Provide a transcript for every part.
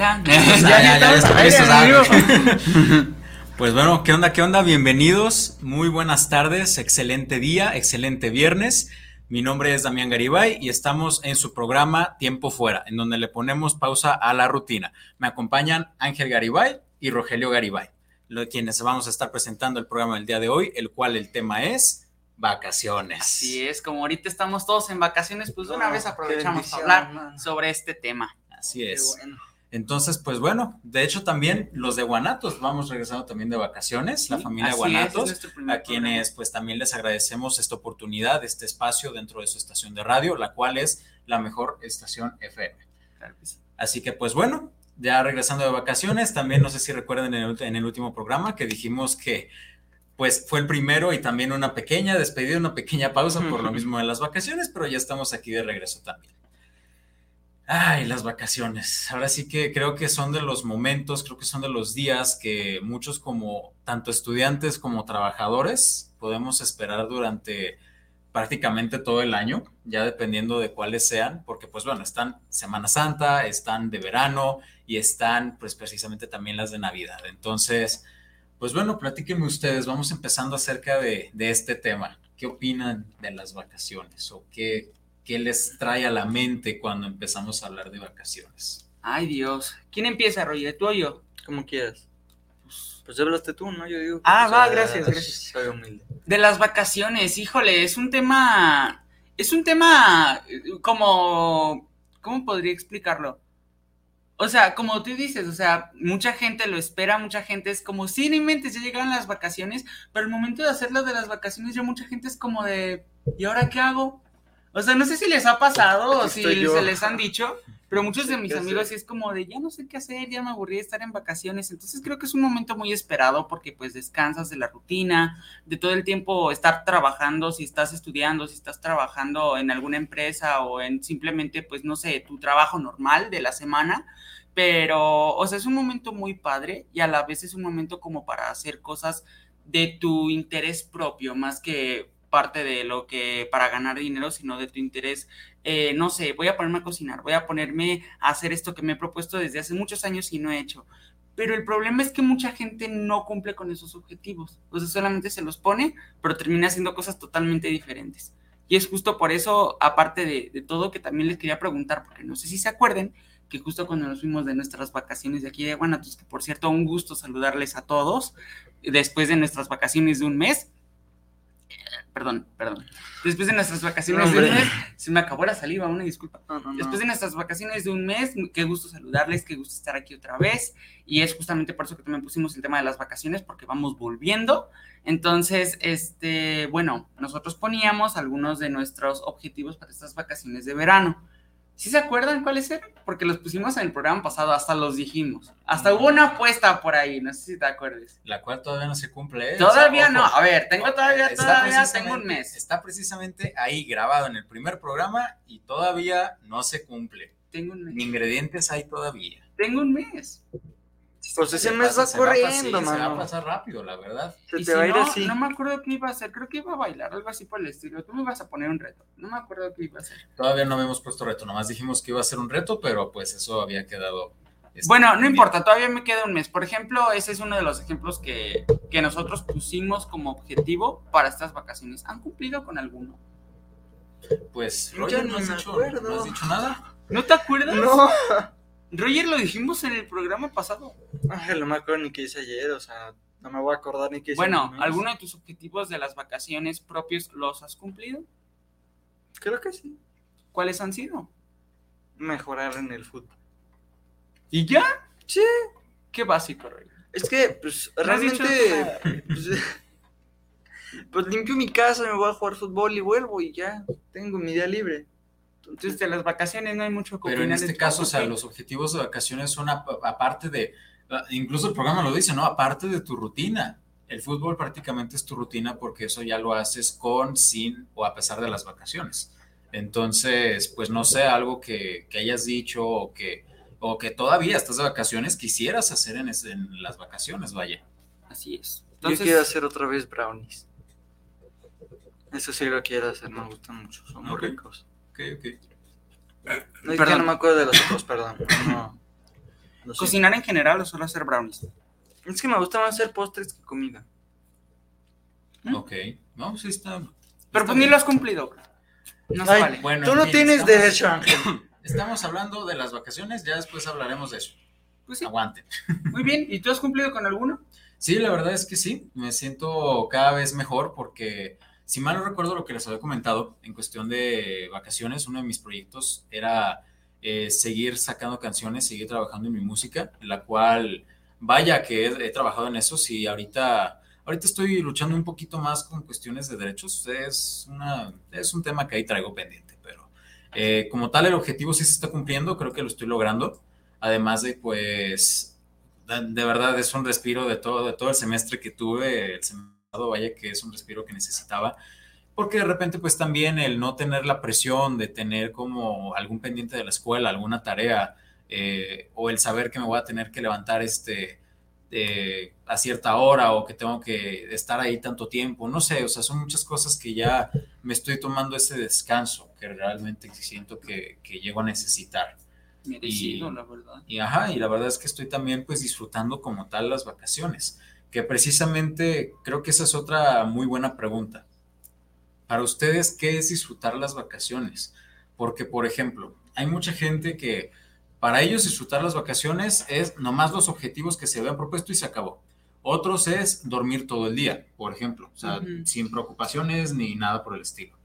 Ya, Pues bueno, ¿qué onda? ¿Qué onda? Bienvenidos. Muy buenas tardes. Excelente día, excelente viernes. Mi nombre es Damián Garibay y estamos en su programa Tiempo Fuera, en donde le ponemos pausa a la rutina. Me acompañan Ángel Garibay y Rogelio Garibay, los quienes vamos a estar presentando el programa del día de hoy, el cual el tema es vacaciones. Así es, como ahorita estamos todos en vacaciones, pues de una vez aprovechamos para hablar sobre este tema. Así es. Entonces, pues bueno, de hecho también los de Guanatos, vamos regresando también de vacaciones, la familia Guanatos, a quienes pues también les agradecemos esta oportunidad, este espacio dentro de su estación de radio, la cual es la mejor estación FM. Así que pues bueno, ya regresando de vacaciones, también no sé si recuerdan en el, en el último programa que dijimos que pues fue el primero y también una pequeña despedida, una pequeña pausa por lo mismo de las vacaciones, pero ya estamos aquí de regreso también. Ay, las vacaciones. Ahora sí que creo que son de los momentos, creo que son de los días que muchos como tanto estudiantes como trabajadores podemos esperar durante prácticamente todo el año, ya dependiendo de cuáles sean, porque pues bueno, están Semana Santa, están de verano y están pues precisamente también las de Navidad. Entonces, pues bueno, platíquenme ustedes, vamos empezando acerca de, de este tema. ¿Qué opinan de las vacaciones o qué, ¿qué les trae a la mente cuando empezamos a hablar de vacaciones? Ay, Dios. ¿Quién empieza, Roger? ¿Tú o yo? Como quieras. Pues, pues hablaste tú, ¿no? Yo digo. ah, va, gracias, gracias. Soy humilde. De las vacaciones, híjole, es un tema. Es un tema eh, como. ¿Cómo podría explicarlo? O sea, como tú dices, o sea, mucha gente lo espera, mucha gente es como, sí, ni mentes, ya llegaron las vacaciones, pero el momento de hacerlo de las vacaciones, ya mucha gente es como de, ¿y ahora qué hago? O sea, no sé si les ha pasado o si se les han dicho, pero muchos de mis amigos sí es como de ya no sé qué hacer, ya me aburrí de estar en vacaciones. Entonces creo que es un momento muy esperado porque pues descansas de la rutina, de todo el tiempo estar trabajando, si estás estudiando, si estás trabajando en alguna empresa o en simplemente pues no sé, tu trabajo normal de la semana. Pero, o sea, es un momento muy padre y a la vez es un momento como para hacer cosas de tu interés propio, más que parte de lo que para ganar dinero, sino de tu interés. Eh, no sé, voy a ponerme a cocinar, voy a ponerme a hacer esto que me he propuesto desde hace muchos años y no he hecho. Pero el problema es que mucha gente no cumple con esos objetivos. Sea, solamente se los pone, pero termina haciendo cosas totalmente diferentes. Y es justo por eso, aparte de, de todo, que también les quería preguntar, porque no sé si se acuerden, que justo cuando nos fuimos de nuestras vacaciones de aquí de Guanatos, que por cierto, un gusto saludarles a todos, después de nuestras vacaciones de un mes, perdón, perdón. Después de nuestras vacaciones de un mes, se me acabó la saliva, una disculpa. Después de nuestras vacaciones de un mes, qué gusto saludarles, qué gusto estar aquí otra vez. Y es justamente por eso que también pusimos el tema de las vacaciones, porque vamos volviendo. Entonces, este, bueno, nosotros poníamos algunos de nuestros objetivos para estas vacaciones de verano. ¿Sí se acuerdan cuáles eran? Porque los pusimos en el programa pasado, hasta los dijimos. Hasta hubo una apuesta por ahí, no sé si te acuerdes. La cual todavía no se cumple. ¿eh? Todavía no, a ver, tengo todavía, todavía tengo un mes. Está precisamente ahí grabado en el primer programa y todavía no se cumple. Tengo un mes. Ni ingredientes hay todavía. Tengo un mes. Pues ese mes va corriendo, mano. Se va a pasar rápido, la verdad. Se te va a ir así. No me acuerdo qué iba a hacer. Creo que iba a bailar, algo así por el estilo. Tú me ibas a poner un reto. No me acuerdo qué iba a hacer. Todavía no habíamos puesto reto. Nomás dijimos que iba a ser un reto, pero pues eso había quedado bueno, no importa, todavía me queda un mes. Por ejemplo, ese es uno de los ejemplos que, que nosotros pusimos como objetivo para estas vacaciones. ¿Han cumplido con alguno? Pues, Roger, no, has dicho, no has dicho nada. ¿No te acuerdas? No. Roger, lo dijimos en el programa pasado. Ay, no me acuerdo ni qué hice ayer, o sea, no me voy a acordar ni qué hice. Bueno, ¿alguno de tus objetivos de las vacaciones propios los has cumplido? Creo que sí. ¿Cuáles han sido? Mejorar en el fútbol. ¿Y ya? Sí. Qué básico, Roger. Es que, pues, realmente, pues, pues, limpio mi casa, me voy a jugar fútbol y vuelvo y ya, tengo mi día libre. Entonces, de las vacaciones no hay mucho que Pero en este caso, o sea, los objetivos de vacaciones son aparte de, incluso el programa lo dice, ¿no? Aparte de tu rutina. El fútbol prácticamente es tu rutina porque eso ya lo haces con, sin o a pesar de las vacaciones. Entonces, pues no sé, algo que, que hayas dicho o que, o que todavía estás de vacaciones quisieras hacer en, en las vacaciones, vaya. Así es. Entonces, Yo quiero hacer otra vez brownies. Eso sí lo quiero hacer, me gustan mucho, son muy ricos. Ok, ok. No, perdón. no me acuerdo de los otros, perdón. ¿Cocinar en general o solo hacer brownies? Es que me gusta más hacer postres que comida. ¿Mm? Ok, no, sí está. Pero pues ni lo has cumplido. No se vale. Bueno, Tú no tienes derecho, Ángel. Estamos hablando de las vacaciones, ya después hablaremos de eso. Pues sí. Aguante. Muy bien, ¿y tú has cumplido con alguno? Sí, la verdad es que sí, me siento cada vez mejor porque si mal no recuerdo lo que les había comentado en cuestión de vacaciones, uno de mis proyectos era eh, seguir sacando canciones, seguir trabajando en mi música, en la cual, vaya que he, trabajado en eso, sí, ahorita, ahorita estoy luchando un poquito más con cuestiones de derechos, es, una, es un tema que ahí traigo pendiente, pero eh, como tal el objetivo sí se está cumpliendo, creo que lo estoy logrando, además de pues, de, verdad es un respiro de todo, de todo el semestre que tuve, el semestre vaya que es un respiro que necesitaba, porque de repente pues también el no tener la presión de tener como algún pendiente de la escuela, alguna tarea, eh, o el saber que me voy a tener que levantar este a cierta hora o que tengo que estar ahí tanto tiempo, no sé, o sea, son muchas cosas que ya me estoy tomando ese descanso que realmente siento que, que llego a necesitar. Merecido, la verdad. Y ajá, y la verdad es que estoy también pues disfrutando como tal las vacaciones que precisamente creo que esa es otra muy buena pregunta. Para ustedes, ¿qué es disfrutar las vacaciones? Porque, por ejemplo, hay mucha gente que para ellos disfrutar las vacaciones es nomás los objetivos que se habían propuesto y se acabó. Otros es dormir todo el día, por ejemplo, o sea, sin preocupaciones ni nada por el estilo.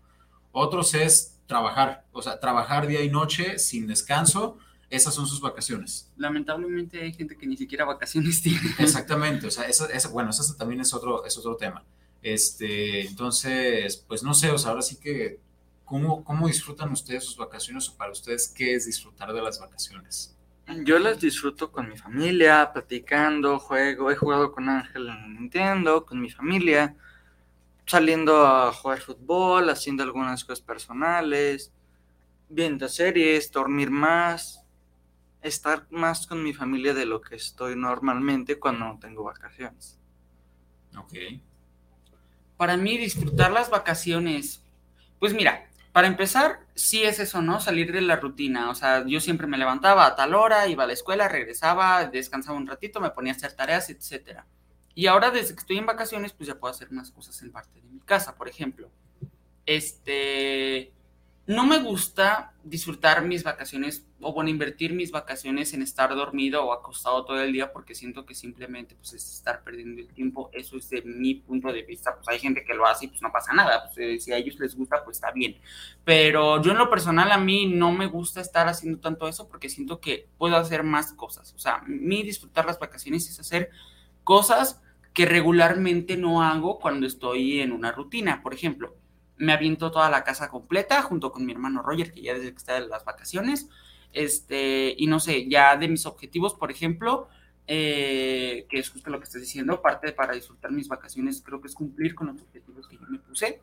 Otros es trabajar, o sea, trabajar día y noche sin descanso esas son sus vacaciones. Lamentablemente hay gente que ni siquiera vacaciones tiene. Exactamente, o sea, eso, bueno, eso también es otro, es otro tema. Este, entonces, pues no sé, o sea, ahora sí que, ¿cómo, ¿cómo disfrutan ustedes sus vacaciones o para ustedes qué es disfrutar de las vacaciones? Yo las disfruto con mi familia, platicando, juego, he jugado con Ángel en Nintendo, con mi familia, saliendo a jugar fútbol, haciendo algunas cosas personales, viendo series, dormir más, estar más con mi familia de lo que estoy normalmente cuando no tengo vacaciones. Ok. Para mí disfrutar las vacaciones, pues mira, para empezar, sí es eso, ¿no? Salir de la rutina. O sea, yo siempre me levantaba a tal hora, iba a la escuela, regresaba, descansaba un ratito, me ponía a hacer tareas, etc. Y ahora desde que estoy en vacaciones, pues ya puedo hacer más cosas en parte de mi casa, por ejemplo. Este, no me gusta disfrutar mis vacaciones o bueno, invertir mis vacaciones en estar dormido o acostado todo el día porque siento que simplemente pues es estar perdiendo el tiempo. Eso es de mi punto de vista. Pues hay gente que lo hace y pues no pasa nada. Pues, eh, si a ellos les gusta, pues está bien. Pero yo en lo personal a mí no me gusta estar haciendo tanto eso porque siento que puedo hacer más cosas. O sea, mi disfrutar las vacaciones es hacer cosas que regularmente no hago cuando estoy en una rutina. Por ejemplo, me aviento toda la casa completa junto con mi hermano Roger, que ya desde que está en las vacaciones. Este, y no sé, ya de mis objetivos, por ejemplo, eh, que es justo lo que estás diciendo, parte para disfrutar mis vacaciones, creo que es cumplir con los objetivos que yo me puse.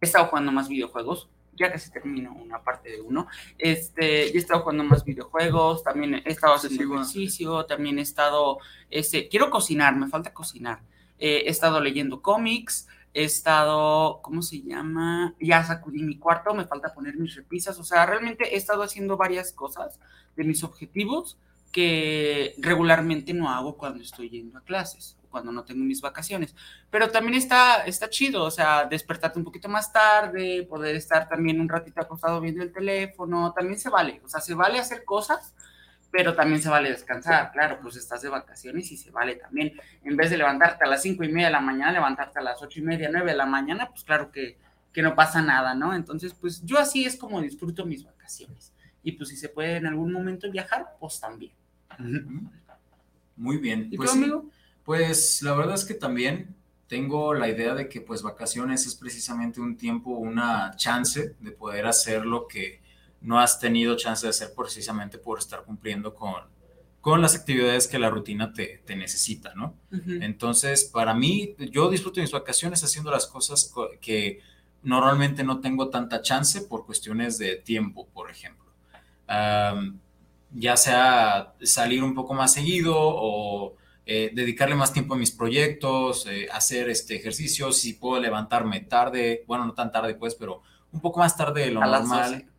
He estado jugando más videojuegos, ya casi termino una parte de uno. Este, he estado jugando más videojuegos, también he estado haciendo ejercicio, también he estado, este, quiero cocinar, me falta cocinar. Eh, he estado leyendo cómics, he estado, ¿cómo se llama? Ya sacudí mi cuarto, me falta poner mis repisas, o sea, realmente he estado haciendo varias cosas de mis objetivos que regularmente no hago cuando estoy yendo a clases cuando no tengo mis vacaciones. Pero también está, está chido, o sea, despertarte un poquito más tarde, poder estar también un ratito acostado viendo el teléfono, también se vale, o sea, se vale hacer cosas, pero también se vale descansar, claro, pues estás de vacaciones y se vale también, en vez de levantarte a las cinco y media de la mañana, levantarte a las ocho y media, nueve de la mañana, pues claro que, que no pasa nada, ¿no? Entonces, pues yo así es como disfruto mis vacaciones. Y pues si se puede en algún momento viajar, pues también. Muy bien. ¿Y pues, tú, amigo? Pues la verdad es que también tengo la idea de que pues vacaciones es precisamente un tiempo, una chance de poder hacer lo que no has tenido chance de hacer precisamente por estar cumpliendo con, con las actividades que la rutina te, te necesita, ¿no? Entonces, para mí, yo disfruto mis vacaciones haciendo las cosas que normalmente no tengo tanta chance por cuestiones de tiempo, por ejemplo. ya sea salir un poco más seguido o eh, dedicarle más tiempo a mis proyectos, eh, hacer este ejercicio, si puedo levantarme tarde, bueno, no tan tarde pues, pero un poco más tarde de lo normal.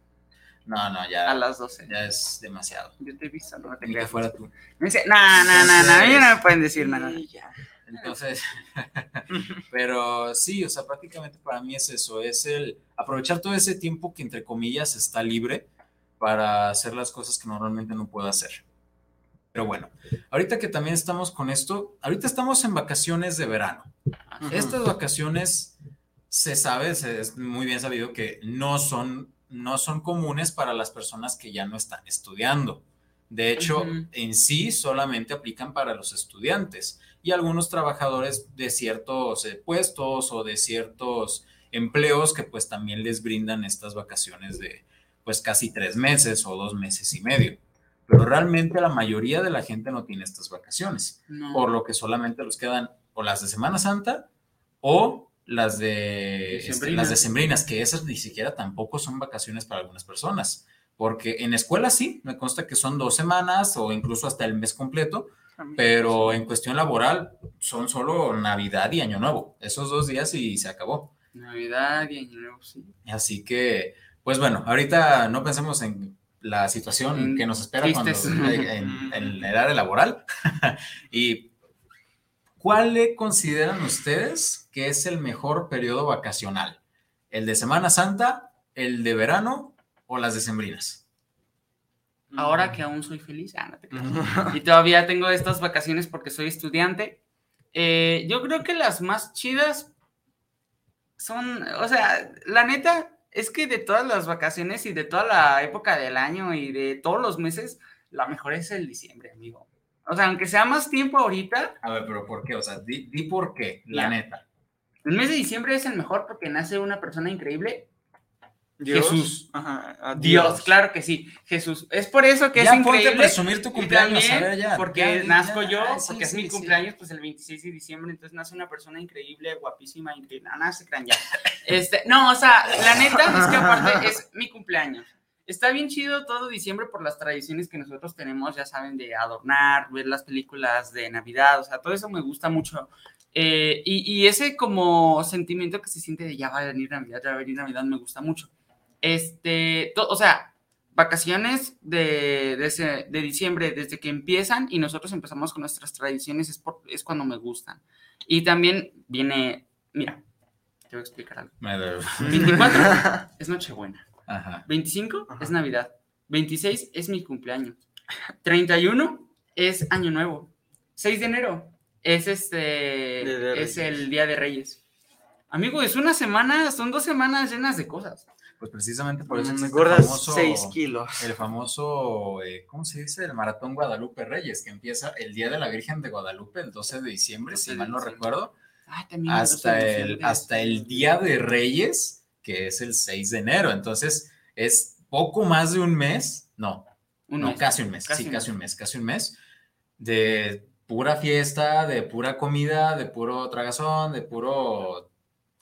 No, no, ya. A las 12. Ya es demasiado. Yo te he visto, no te Ni que fuera tú. Me dice, no, no, no, no, a mí no me pueden decir nada. Entonces, pero sí, o sea, prácticamente para mí es eso, es el aprovechar todo ese tiempo que entre comillas está libre para hacer las cosas que normalmente no puedo hacer. Pero bueno, ahorita que también estamos con esto, ahorita estamos en vacaciones de verano. Estas vacaciones se sabe, es muy bien sabido que no son, no son comunes para las personas que ya no están estudiando. De hecho, en sí solamente aplican para los estudiantes y algunos trabajadores de ciertos eh, puestos o de ciertos empleos que pues también les brindan estas vacaciones de pues casi tres meses o dos meses y medio. Pero realmente la mayoría de la gente no tiene estas vacaciones, por lo que solamente los quedan o las de Semana Santa o las de este, las decembrinas, que esas ni siquiera tampoco son vacaciones para algunas personas, porque en escuela sí, me consta que son dos semanas o incluso hasta el mes completo, pero en cuestión laboral son solo Navidad y Año Nuevo, esos dos días y se acabó. Navidad y Año Nuevo, sí. Así que, pues bueno, ahorita no pensemos en la situación que nos espera cuando, en, el área laboral. y ¿cuál le consideran ustedes que es el mejor periodo vacacional? ¿El de Semana Santa, el de verano o las decembrinas? Ahora que aún soy feliz, ah, y todavía tengo estas vacaciones porque soy estudiante, eh, yo creo que las más chidas son, o sea, la neta, es que de todas las vacaciones y de toda la época del año y de todos los meses, la mejor es el diciembre, amigo. O sea, aunque sea más tiempo ahorita. A ver, pero ¿por qué? O sea, di, por qué, la neta. El mes de diciembre es el mejor porque nace una persona increíble Jesús. Ajá, Dios. claro que sí. Jesús. Es por eso que es increíble. Ponte presumir tu cumpleaños, Porque nazco yo, porque es mi cumpleaños, pues el 26 de diciembre, entonces nace una persona increíble, guapísima, increíble. Ah, no, se crean ya. Este, no, o sea, la neta es que aparte es mi cumpleaños. Está bien chido todo diciembre por las tradiciones que nosotros tenemos, ya saben, de adornar, ver las películas de Navidad, o sea, todo eso me gusta mucho. Eh, y, y, ese como sentimiento que se siente de ya va a venir Navidad, ya va a venir Navidad, me gusta mucho. Este, o sea, vacaciones de, de, diciembre, desde que empiezan y nosotros empezamos con nuestras tradiciones, es, es cuando me gustan. Y también viene, mira, te voy a explicar algo. 24 es Nochebuena. 25 es Navidad. 26 es mi cumpleaños. 31 es Año Nuevo. 6 de enero es este es el Día de Reyes. Amigo, es una semana, son dos semanas llenas de cosas. Pues precisamente por eso me el famoso, 6 kilos. El famoso, eh, ¿cómo se dice? El Maratón Guadalupe Reyes, que empieza el Día de la Virgen de Guadalupe, el 12 de diciembre, si mal no recuerdo. hasta, el, hasta el Día de Reyes, que es el 6 de enero. Entonces, es poco más de un mes, no, no, casi un mes, sí, casi un mes, casi un mes, de pura fiesta, de pura comida, de puro tragazón, de puro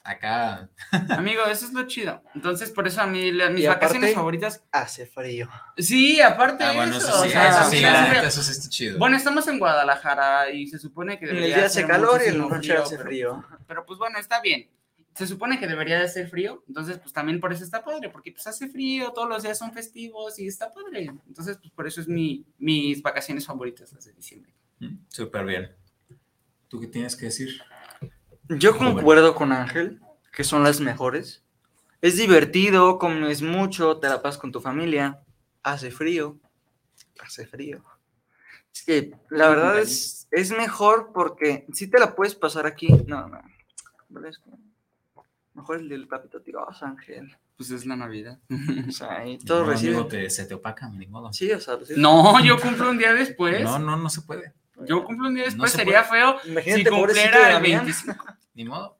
acá. Amigo, eso es lo chido. Entonces, por eso a mí mis vacaciones favoritas. Hace frío. Sí, aparte ah, bueno, eso. sí, eso sí, eso sí está chido. Bueno, estamos en Guadalajara y se supone que. el día hace calor y el noche hace frío. Pero pues bueno, está bien. Se supone que debería de hacer frío, entonces pues también por eso está padre, porque pues hace frío, todos los días son festivos y está padre. Entonces pues por eso es mi, mis vacaciones favoritas las de diciembre. Mm, súper bien. ¿Tú qué tienes que decir? Yo concuerdo con Ángel, que son las mejores. Es divertido, comes mucho, te la pasas con tu familia, hace frío, hace frío. Es que la verdad es, es mejor porque si te la puedes pasar aquí, no, no. Mejor el del papito Dios, Ángel. Pues es la Navidad. O sea, ahí todo recibe. se te opaca, ni modo. Sí, o sea, No, yo cumplo un día después. No, no, no se puede. Yo cumplo un día después, sería feo si cumpliera el 25. Ni modo.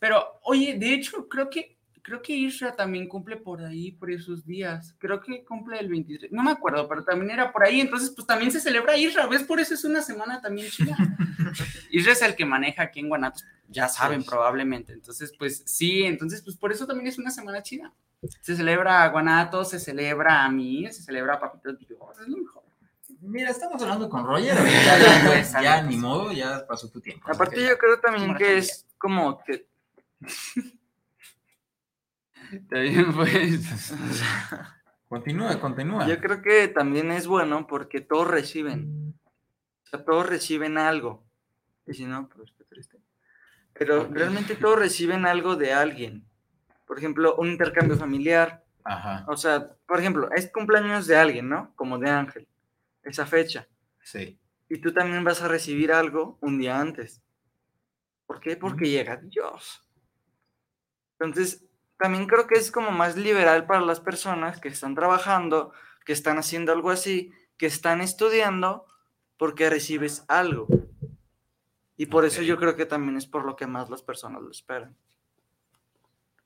Pero, oye, de hecho, creo que creo que Isra también cumple por ahí, por esos días. Creo que cumple el 23. No me acuerdo, pero también era por ahí. Entonces, pues también se celebra Isra. ¿Ves? Por eso es una semana también chida. Isra es el que maneja aquí en Guanatos. Ya saben, probablemente. Entonces, pues sí. Entonces, pues por eso también es una semana chida. Se celebra a Guanatos, se celebra a mí, se celebra a Papito Dios. Es lo mejor. Mira, estamos hablando con Roger. Ya, ya, ya, ni modo, ya pasó tu tiempo. Aparte, yo creo también que es como que Está bien, pues. continúa, continúa. Yo creo que también es bueno porque todos reciben. O sea, todos reciben algo. Y si no, pues qué triste. Pero realmente todos reciben algo de alguien. Por ejemplo, un intercambio familiar. Ajá. O sea, por ejemplo, es cumpleaños de alguien, ¿no? Como de Ángel. Esa fecha. Sí. Y tú también vas a recibir algo un día antes. ¿Por qué? Porque llega Dios. Entonces, también creo que es como más liberal para las personas que están trabajando, que están haciendo algo así, que están estudiando, porque recibes algo. Y por eso yo creo que también es por lo que más las personas lo esperan.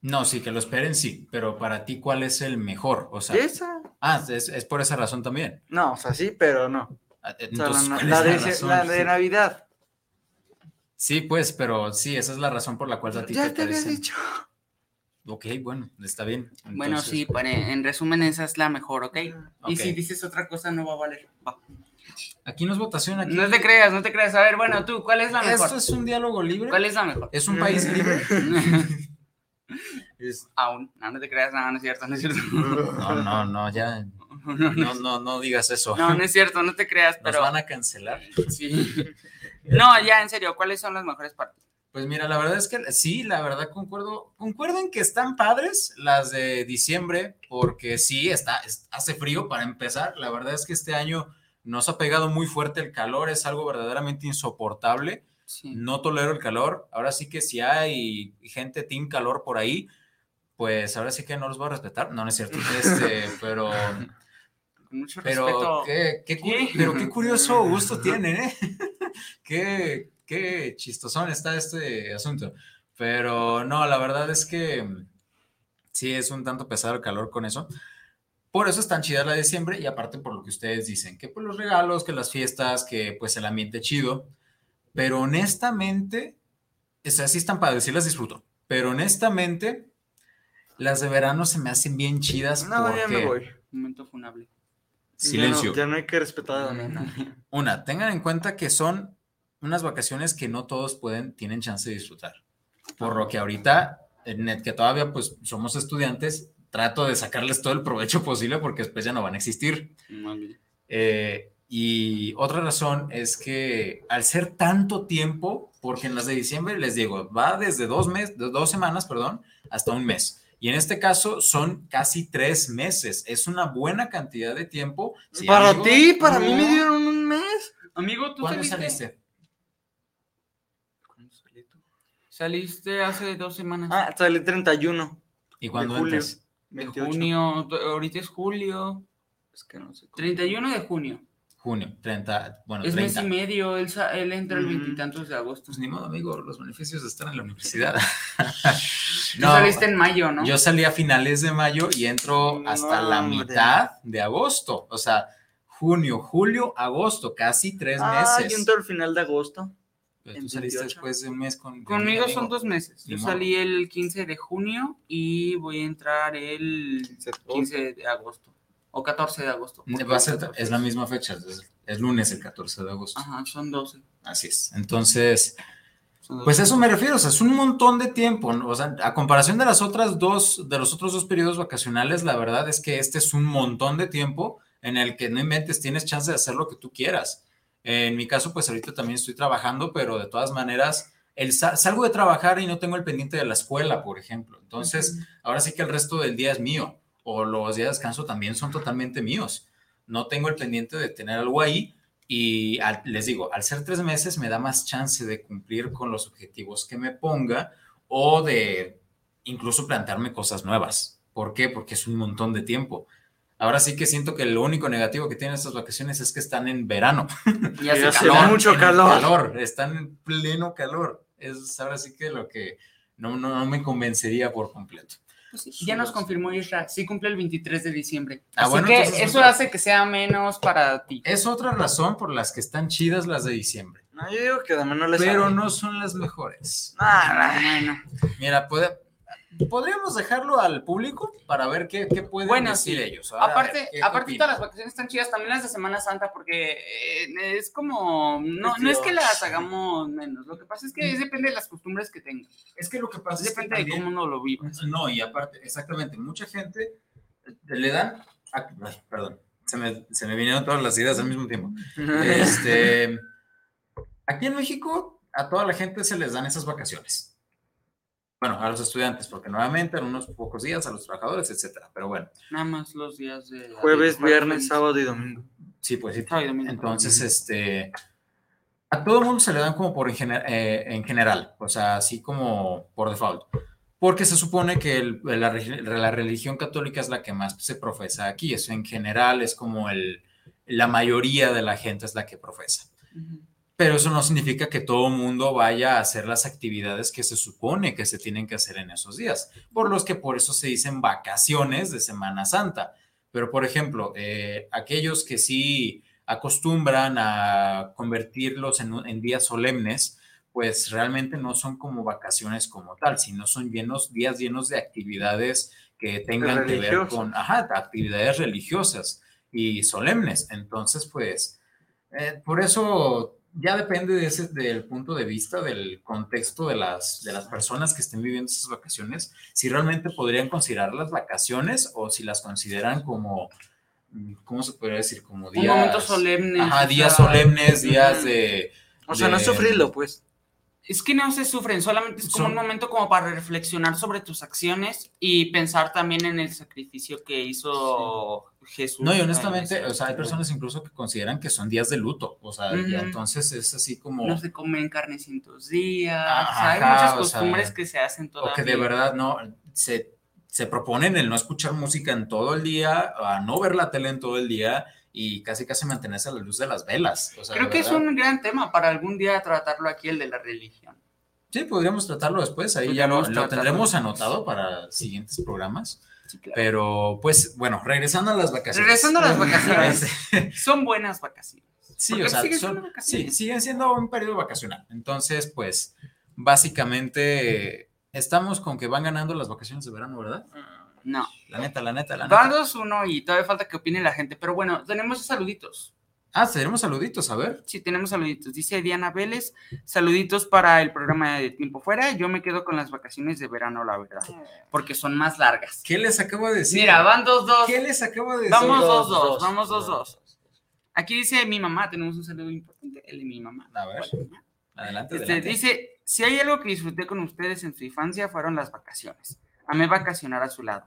No, sí, que lo esperen, sí, pero para ti, ¿cuál es el mejor? O sea, ¿Esa? Ah, es, por esa razón también. No, o sea, sí, pero no. Ah, la, de, Navidad. Sí, pues, pero sí, esa es la razón por la cual a ti ya te, había dicho. Ok, bueno, está bien. Bueno, sí, en resumen, esa es la mejor, ¿ok? Y si dices otra cosa, no va a valer. Aquí no es votación. Aquí... No te creas, no te creas. A ver, bueno, tú, ¿cuál es la mejor? ¿Esto es un diálogo libre? ¿Cuál es la mejor? ¿Es un país libre? Aún, no, no te creas, no, no es cierto, no es cierto. No, no, no, ya. No, no, no digas eso. No, no es cierto, no te creas, pero. Nos van a cancelar. Sí. No, ya, en serio, ¿cuáles son las mejores partes? Pues mira, la verdad es que sí, la verdad concuerdo, concuerdo que están padres las de diciembre, porque sí, está, hace frío para empezar. La verdad es que este año nos ha pegado muy fuerte el calor, es algo verdaderamente insoportable. No tolero el calor. Ahora sí que si hay gente team calor por ahí, pues ahora sí que no los voy a respetar. No, no es cierto. Este, pero mucho pero respeto. Qué, pero qué curioso gusto tienen, ¿eh? qué, qué chistosón está este asunto. Pero no, la verdad es que sí es un tanto pesado el calor con eso. Por eso es tan chida la de diciembre y aparte por lo que ustedes dicen, que pues los regalos, que las fiestas, que pues el ambiente chido. Pero honestamente, es así están padres, sí las disfruto. Pero honestamente, las de verano se me hacen bien chidas. No, porque... ya me voy. Momento funable. Silencio. Ya no, hay que respetar a la Una, tengan en cuenta que son unas vacaciones que no todos pueden, tienen chance de disfrutar. Por lo que ahorita, en que todavía pues somos estudiantes, trato de sacarles todo el provecho posible porque después ya no van a existir. Eh, y otra razón es que al ser tanto tiempo, porque en las de diciembre les digo, va desde dos meses, dos semanas, perdón, hasta un mes. Y en este caso son casi tres meses. Es una buena cantidad de tiempo. para ti, para mí me dieron un mes. Amigo, ¿tú ¿Cuándo saliste? Saliste hace dos semanas. Ah, salí 31. ¿Y cuándo entras? De junio, ahorita es julio. Es que no sé. 31 de junio. Junio, 30, bueno, Es mes y medio, él, él entra el veintitantos de agosto. Pues ni modo, amigo, los beneficios de estar en la universidad. no, saliste en mayo, ¿no? Yo salí a finales de mayo y entro hasta la mitad de agosto. O sea, junio, julio, agosto, casi tres ah, meses. yo entro al final de agosto. Tú saliste después de un mes con. Conmigo son dos meses. Yo salí el 15 de junio y voy a entrar el 15 de agosto. O 14 de agosto. es la misma fecha, es, lunes el 14 de agosto. Ajá, son 12. Así es. Entonces, Pues eso me refiero, o sea, es un montón de tiempo, o sea, a comparación de las otras dos, de los otros dos periodos vacacionales, la verdad es que este es un montón de tiempo en el que no inventes, tienes chance de hacer lo que tú quieras. En mi caso, pues ahorita también estoy trabajando, pero de todas maneras, el, salgo de trabajar y no tengo el pendiente de la escuela, por ejemplo. Entonces, ahora sí que el resto del día es mío, o los días de descanso también son totalmente míos. No tengo el pendiente de tener algo ahí y les digo, al ser tres meses me da más chance de cumplir con los objetivos que me ponga o de incluso plantearme cosas nuevas. ¿Por qué? Porque es un montón de tiempo. Ahora sí que siento que lo único negativo que tienen estas vacaciones es que están en verano. Y hace, mucho calor. calor. Están en pleno calor. Es ahora sí que lo que no, no me convencería por completo. Pues ya nos confirmó Isra, sí cumple el 23 de diciembre. Ah, Así que eso hace que sea menos para ti. Es otra razón por las que están chidas las de diciembre. No, yo digo que no les Pero no son las mejores. Ah, no, Mira, puede, podríamos dejarlo al público para ver qué, qué pueden bueno, decir ellos. aparte, aparte todas las vacaciones están chidas, también las de Semana Santa, porque eh, es como, no, no es que las hagamos menos, lo que pasa es que depende de las costumbres que tengan. Es que lo que pasa depende es que de cómo uno lo viva. No, y aparte, exactamente, mucha gente le dan, perdón, se me, se me vinieron todas las ideas al mismo tiempo. Este, aquí en México, a toda la gente se les dan esas vacaciones bueno, a los estudiantes, porque nuevamente en unos pocos días a los trabajadores, etcétera. Pero bueno. Nada más los días de. Jueves, viernes, sábado y domingo. Sí, pues sí. Entonces, este. A todo el mundo se le dan como por en, eh, en, general, o sea, así como por default. Porque se supone que la, la, religión católica es la que más se profesa aquí. Eso en general es como el, la mayoría de la gente es la que profesa pero eso no significa que todo el mundo vaya a hacer las actividades que se supone que se tienen que hacer en esos días, por los que por eso se dicen vacaciones de Semana Santa. Pero, por ejemplo, eh, aquellos que sí acostumbran a convertirlos en, días solemnes, pues realmente no son como vacaciones como tal, sino son llenos, días llenos de actividades que tengan que ver con, ajá, actividades religiosas y solemnes. Entonces, pues, eh, por eso ya depende de ese, del punto de vista, del contexto de las, de las personas que estén viviendo esas vacaciones, si realmente podrían considerar las vacaciones o si las consideran como, ¿cómo se podría decir? Como días... Un momento solemne. Ajá, días solemnes, días de... O sea, no sufrirlo, pues. Es que no se sufren, solamente es como un momento como para reflexionar sobre tus acciones y pensar también en el sacrificio que hizo Jesús. No, y honestamente, o sea, hay personas incluso que consideran que son días de luto, o sea, entonces es así como... No se comen carne cientos días, hay muchas costumbres que se hacen todavía. O que de verdad no, se, se proponen el no escuchar música en todo el día, a no ver la tele en todo el día y casi casi mantenerse a la luz de las velas. Creo que es un gran tema para algún día tratarlo aquí, el de la religión. Sí, podríamos tratarlo después, ahí ya lo, tendremos anotado para siguientes programas. Pero pues bueno, regresando a las vacaciones. Regresando a las vacaciones. son buenas vacaciones. Sí, o sea, sí, siguen siendo un periodo vacacional. Entonces, pues básicamente estamos con que van ganando las vacaciones de verano, ¿verdad? Mm. No. La neta, la neta, la neta. Van dos uno y todavía falta que opine la gente. Pero bueno, tenemos saluditos. Ah, tenemos saluditos, a ver. Sí, tenemos saluditos. Dice Diana Vélez, saluditos para el programa de Tiempo Fuera. Yo me quedo con las vacaciones de verano, la verdad, porque son más largas. ¿Qué les acabo de decir? Mira, van dos, dos. ¿Qué les acabo de decir? Vamos dos, dos, vamos dos, dos. Aquí dice mi mamá, tenemos un saludo importante, el de mi mamá. A ver, adelante, este, adelante. Dice, si hay algo que disfruté con ustedes en su infancia fueron las vacaciones. Amé vacacionar a su lado.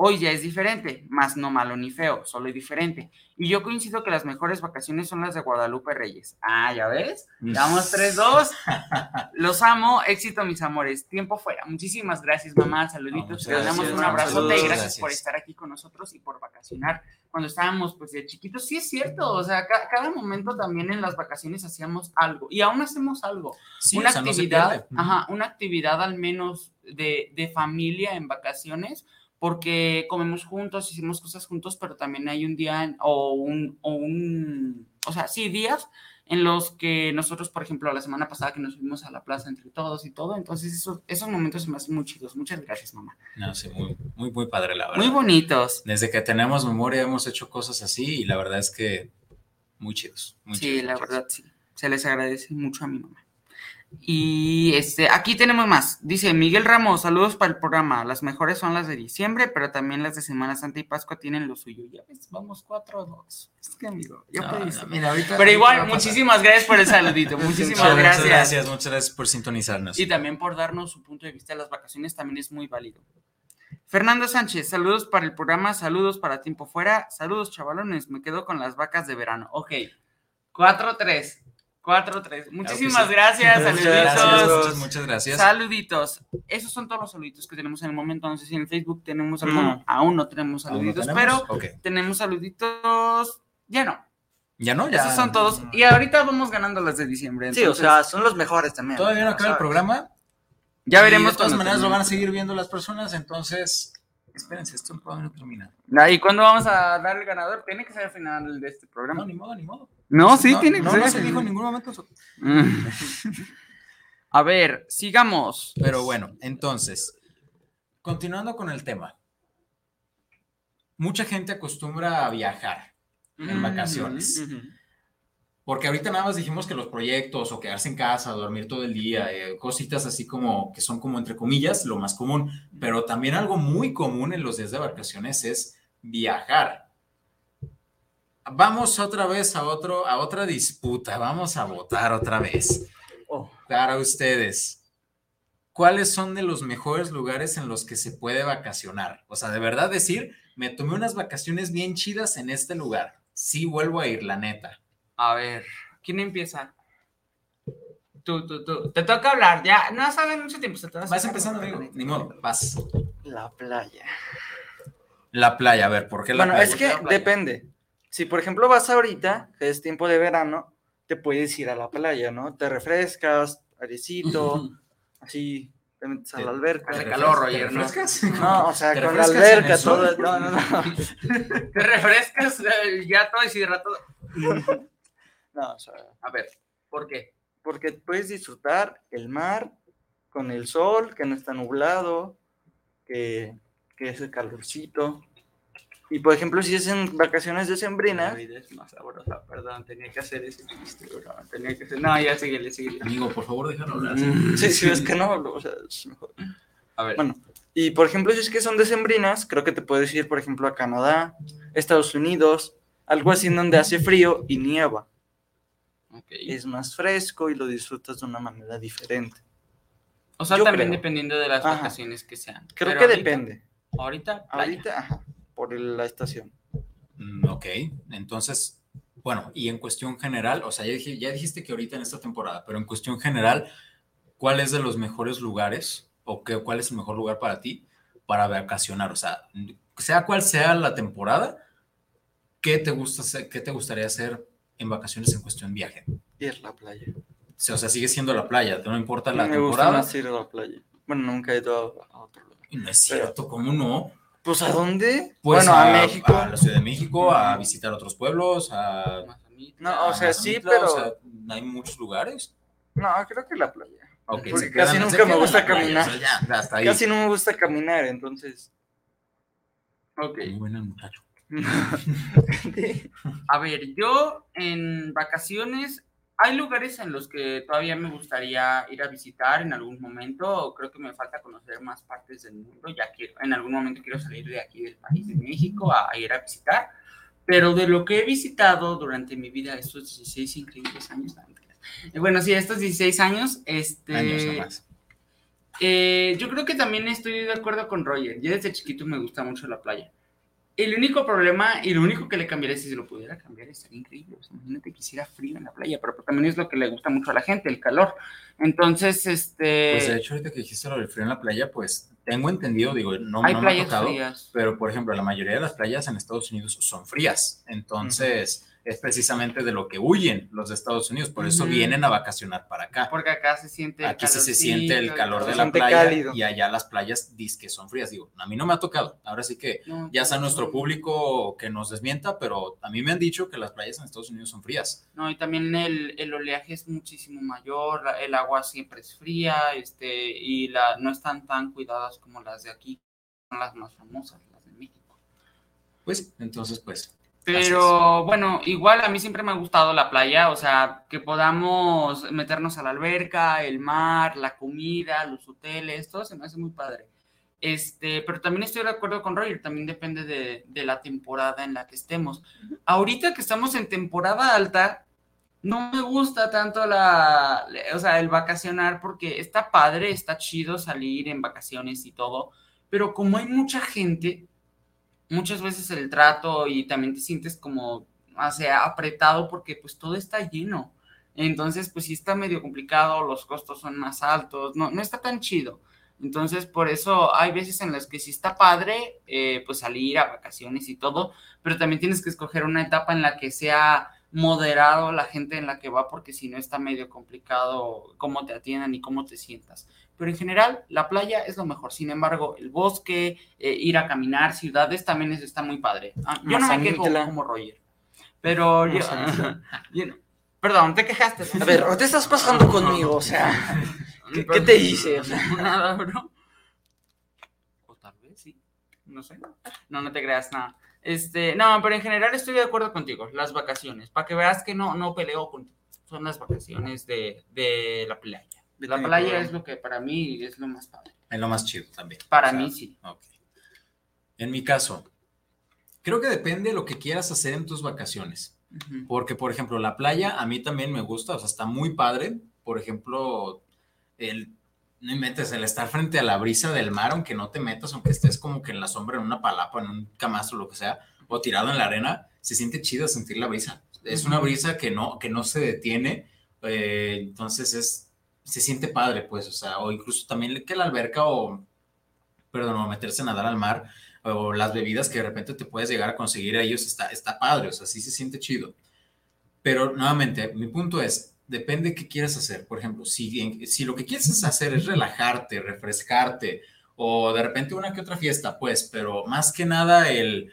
Hoy ya es diferente, más no malo ni feo, solo es diferente. Y yo coincido que las mejores vacaciones son las de Guadalupe Reyes. Ah, ya ves, damos 3-2. Los amo, éxito mis amores. Tiempo fuera. Muchísimas gracias, mamá. Saluditos. Te damos un abrazote y gracias, por estar aquí con nosotros y por vacacionar. Cuando estábamos pues de chiquitos, sí es cierto, o sea, cada, momento también en las vacaciones hacíamos algo y aún hacemos algo. una actividad, ajá, una actividad al menos de, de familia en vacaciones porque comemos juntos, hicimos cosas juntos, pero también hay un día o un, o un, o sea, sí, días en los que nosotros, por ejemplo, la semana pasada que nos fuimos a la plaza entre todos y todo, entonces esos, esos momentos se me hacen muy chidos. Muchas gracias, mamá. No, sí, muy, muy, muy padre, la verdad. Muy bonitos. Desde que tenemos memoria hemos hecho cosas así y la verdad es que muy chidos. sí, la verdad, sí. Se les agradece mucho a mi mamá. Y este, aquí tenemos más. Dice Miguel Ramos, saludos para el programa. Las mejores son las de diciembre, pero también las de Semana Santa y Pascua tienen lo suyo. Ya ves, vamos 4 2. Es que amigo, Pero igual, muchísimas gracias por el saludito. Muchísimas gracias. Muchas gracias, muchas gracias por sintonizarnos. Y también por darnos su punto de vista de las vacaciones, también es muy válido. Fernando Sánchez, saludos para el programa, saludos para Tiempo Fuera, saludos chavalones, me quedo con las vacas de verano. Ok, 4-3. 4-3. Muchísimas gracias, saluditos. Muchas, gracias. Saluditos. Esos son todos los saluditos que tenemos en el momento. No sé si en el Facebook tenemos alguno. Aún no tenemos saluditos, pero tenemos saluditos. Ya no. Ya no, ya. Esos son todos. Y ahorita vamos ganando las de diciembre. Sí, o sea, son los mejores también. Todavía no acaba el programa. Ya veremos. de todas maneras lo van a seguir viendo las personas, entonces espérense, esto todavía no termina. ¿Y cuándo vamos a dar el ganador? Tiene que ser al final de este programa. No, ni modo, ni modo. No, sí, tiene que ser. No se dijo en ningún momento eso. a ver, sigamos. Pero bueno, entonces, continuando con el tema. Mucha gente acostumbra a viajar en vacaciones. Porque ahorita nada más dijimos que los proyectos o quedarse en casa, dormir todo el día, eh, cositas así como que son como entre comillas lo más común, pero también algo muy común en los días de vacaciones es viajar. Vamos otra vez a, otro, a otra disputa, vamos a votar otra vez. Oh. Para ustedes, ¿cuáles son de los mejores lugares en los que se puede vacacionar? O sea, de verdad decir, me tomé unas vacaciones bien chidas en este lugar. Sí vuelvo a ir, la neta. A ver, ¿quién empieza? Tú, tú, tú. Te toca hablar, ya. No sabes mucho tiempo. Se te vas empezando, amigo. Ni modo, vas. La playa. La playa, a ver, ¿por qué la playa? Bueno, es que depende. Si, por ejemplo, vas ahorita, que es tiempo de verano, te puedes ir a la playa, ¿no? Te refrescas, arecito, así, te metes a la alberca. Hace calor, Roger, ¿no? No, o sea, con la alberca, todo. No, no, no. te refrescas, eh, ya todo deshidratado. no, o sea. A ver, ¿por qué? Porque puedes disfrutar el mar con el sol, que no está nublado, que, que es el calorcito. Y por ejemplo, si es en vacaciones decembrinas. La vida es más sabrosa, perdón, tenía que hacer ese chiste, bro. Tenía que hacer. No, ya síguele, síguele. Amigo, por favor, déjalo hablar. Sí, sí, es que no, o sea, es mejor. A ver. Bueno, y por ejemplo, si es que son decembrinas, creo que te puedes ir, por ejemplo, a Canadá, Estados Unidos, algo así en donde hace frío y nieva. Es más fresco y lo disfrutas de una manera diferente. O sea, también dependiendo de las vacaciones que sean. Creo que depende. Ahorita, ahorita, ajá, por la estación. Mm, ok, entonces, bueno, y en cuestión general, o sea, ya, ya dijiste que ahorita en esta temporada, pero en cuestión general, ¿cuál es de los mejores lugares o qué, cuál es el mejor lugar para ti para vacacionar? O sea, sea cual sea la temporada, ¿qué te, gusta qué te gustaría hacer en vacaciones en cuestión viaje? Ir la playa. O sea, sigue siendo la playa, no importa la temporada. Me gusta ir a la playa. Bueno, nunca he ido a, otro lugar. no es cierto, ¿cómo no? Pues ¿a dónde? Pues bueno, a, México. A la Ciudad de México, a visitar otros pueblos, a... No, o sea, sí, pero... O sea, hay muchos lugares. No, creo que la playa. Okay, Porque casi nunca me gusta caminar. Casi no me gusta caminar, entonces... Ok. Muy bueno muchacho. a ver, yo en vacaciones hay lugares en los que todavía me gustaría ir a visitar en algún momento. Creo que me falta conocer más partes del mundo. Ya quiero, en algún momento quiero salir de aquí del país, de México, a, ir a visitar. Pero de lo que he visitado durante mi vida, estos 16 increíbles años, eh, bueno, sí, estos 16 años, este, años eh, yo creo que también estoy de acuerdo con Roger. Yo desde chiquito me gusta mucho la playa. El único problema y lo único que le cambiaría si se lo pudiera cambiar estaría increíble. imagínate que hiciera frío en la playa, pero también es lo que le gusta mucho a la gente, el calor. Entonces, este. Pues de hecho, ahorita que dijiste lo del frío en la playa, pues tengo entendido, digo, no, Hay me ha tocado, frías. pero por ejemplo, la mayoría de las playas en Estados Unidos son frías. Entonces es precisamente de lo que huyen los de Estados Unidos, por eso vienen a vacacionar para acá. Porque acá se siente Aquí sí se siente el calor de la playa y allá las playas que son frías. Digo, a mí no me ha tocado, ahora sí que ya sea nuestro público que nos desmienta, pero a mí me han dicho que las playas en Estados Unidos son frías. No, y también el, el oleaje es muchísimo mayor, el agua siempre es fría, este, y la, no están tan cuidadas como las de aquí, son las más famosas, las de México. Pues, entonces, pues, Pero bueno, igual a mí siempre me ha gustado la playa, o sea, que podamos meternos a la alberca, el mar, la comida, los hoteles, todo se me hace muy padre. Este, pero también estoy de acuerdo con Roger, también depende de, de la temporada en la que estemos. Ahorita que estamos en temporada alta, no me gusta tanto la, o sea, el vacacionar porque está padre, está chido salir en vacaciones y todo, pero como hay mucha gente, muchas veces el trato y también te sientes como, o sea, apretado porque pues todo está lleno. Entonces, pues sí está medio complicado, los costos son más altos, no, no está tan chido. Entonces, por eso hay veces en las que sí está padre, eh, pues salir a vacaciones y todo, pero también tienes que escoger una etapa en la que sea moderado la gente en la que va, porque si no está medio complicado cómo te atiendan y cómo te sientas. Pero en general, la playa es lo mejor. Sin embargo, el bosque, eh, ir a caminar, ciudades, también está muy padre. Ah, yo no me quejo como Roger. Pero yo, Perdón, te quejaste. A ver, ¿o te estás pasando conmigo? O sea, ¿qué, te hice? nada, bro. O tal vez sí. No sé. No, no te creas nada. Este, no, pero en general estoy de acuerdo contigo, las vacaciones, para que veas que no, no peleo contigo, son las vacaciones de, de la playa. La playa es lo que para mí es lo más padre. Es lo más chido también. Para mí sí. En mi caso, creo que depende de lo que quieras hacer en tus vacaciones. Porque, por ejemplo, la playa a mí también me gusta, o sea, está muy padre. Por ejemplo, el no metes el estar frente a la brisa del mar, aunque no te metas, aunque estés como que en la sombra, en una palapa, en un camastro, lo que sea, o tirado en la arena, se siente chido sentir la brisa. Es una brisa que no, que no se detiene, eh, entonces es, se siente padre, pues, o sea, o incluso también que la alberca o, perdón, o meterse a nadar al mar, o las bebidas que de repente te puedes llegar a conseguir a ellos, está, está padre, o sea, sí se siente chido. Pero nuevamente, mi punto es, depende de qué quieras hacer. Por ejemplo, si, si lo que quieres hacer es relajarte, refrescarte, o de repente una que otra fiesta, pues, pero más que nada el,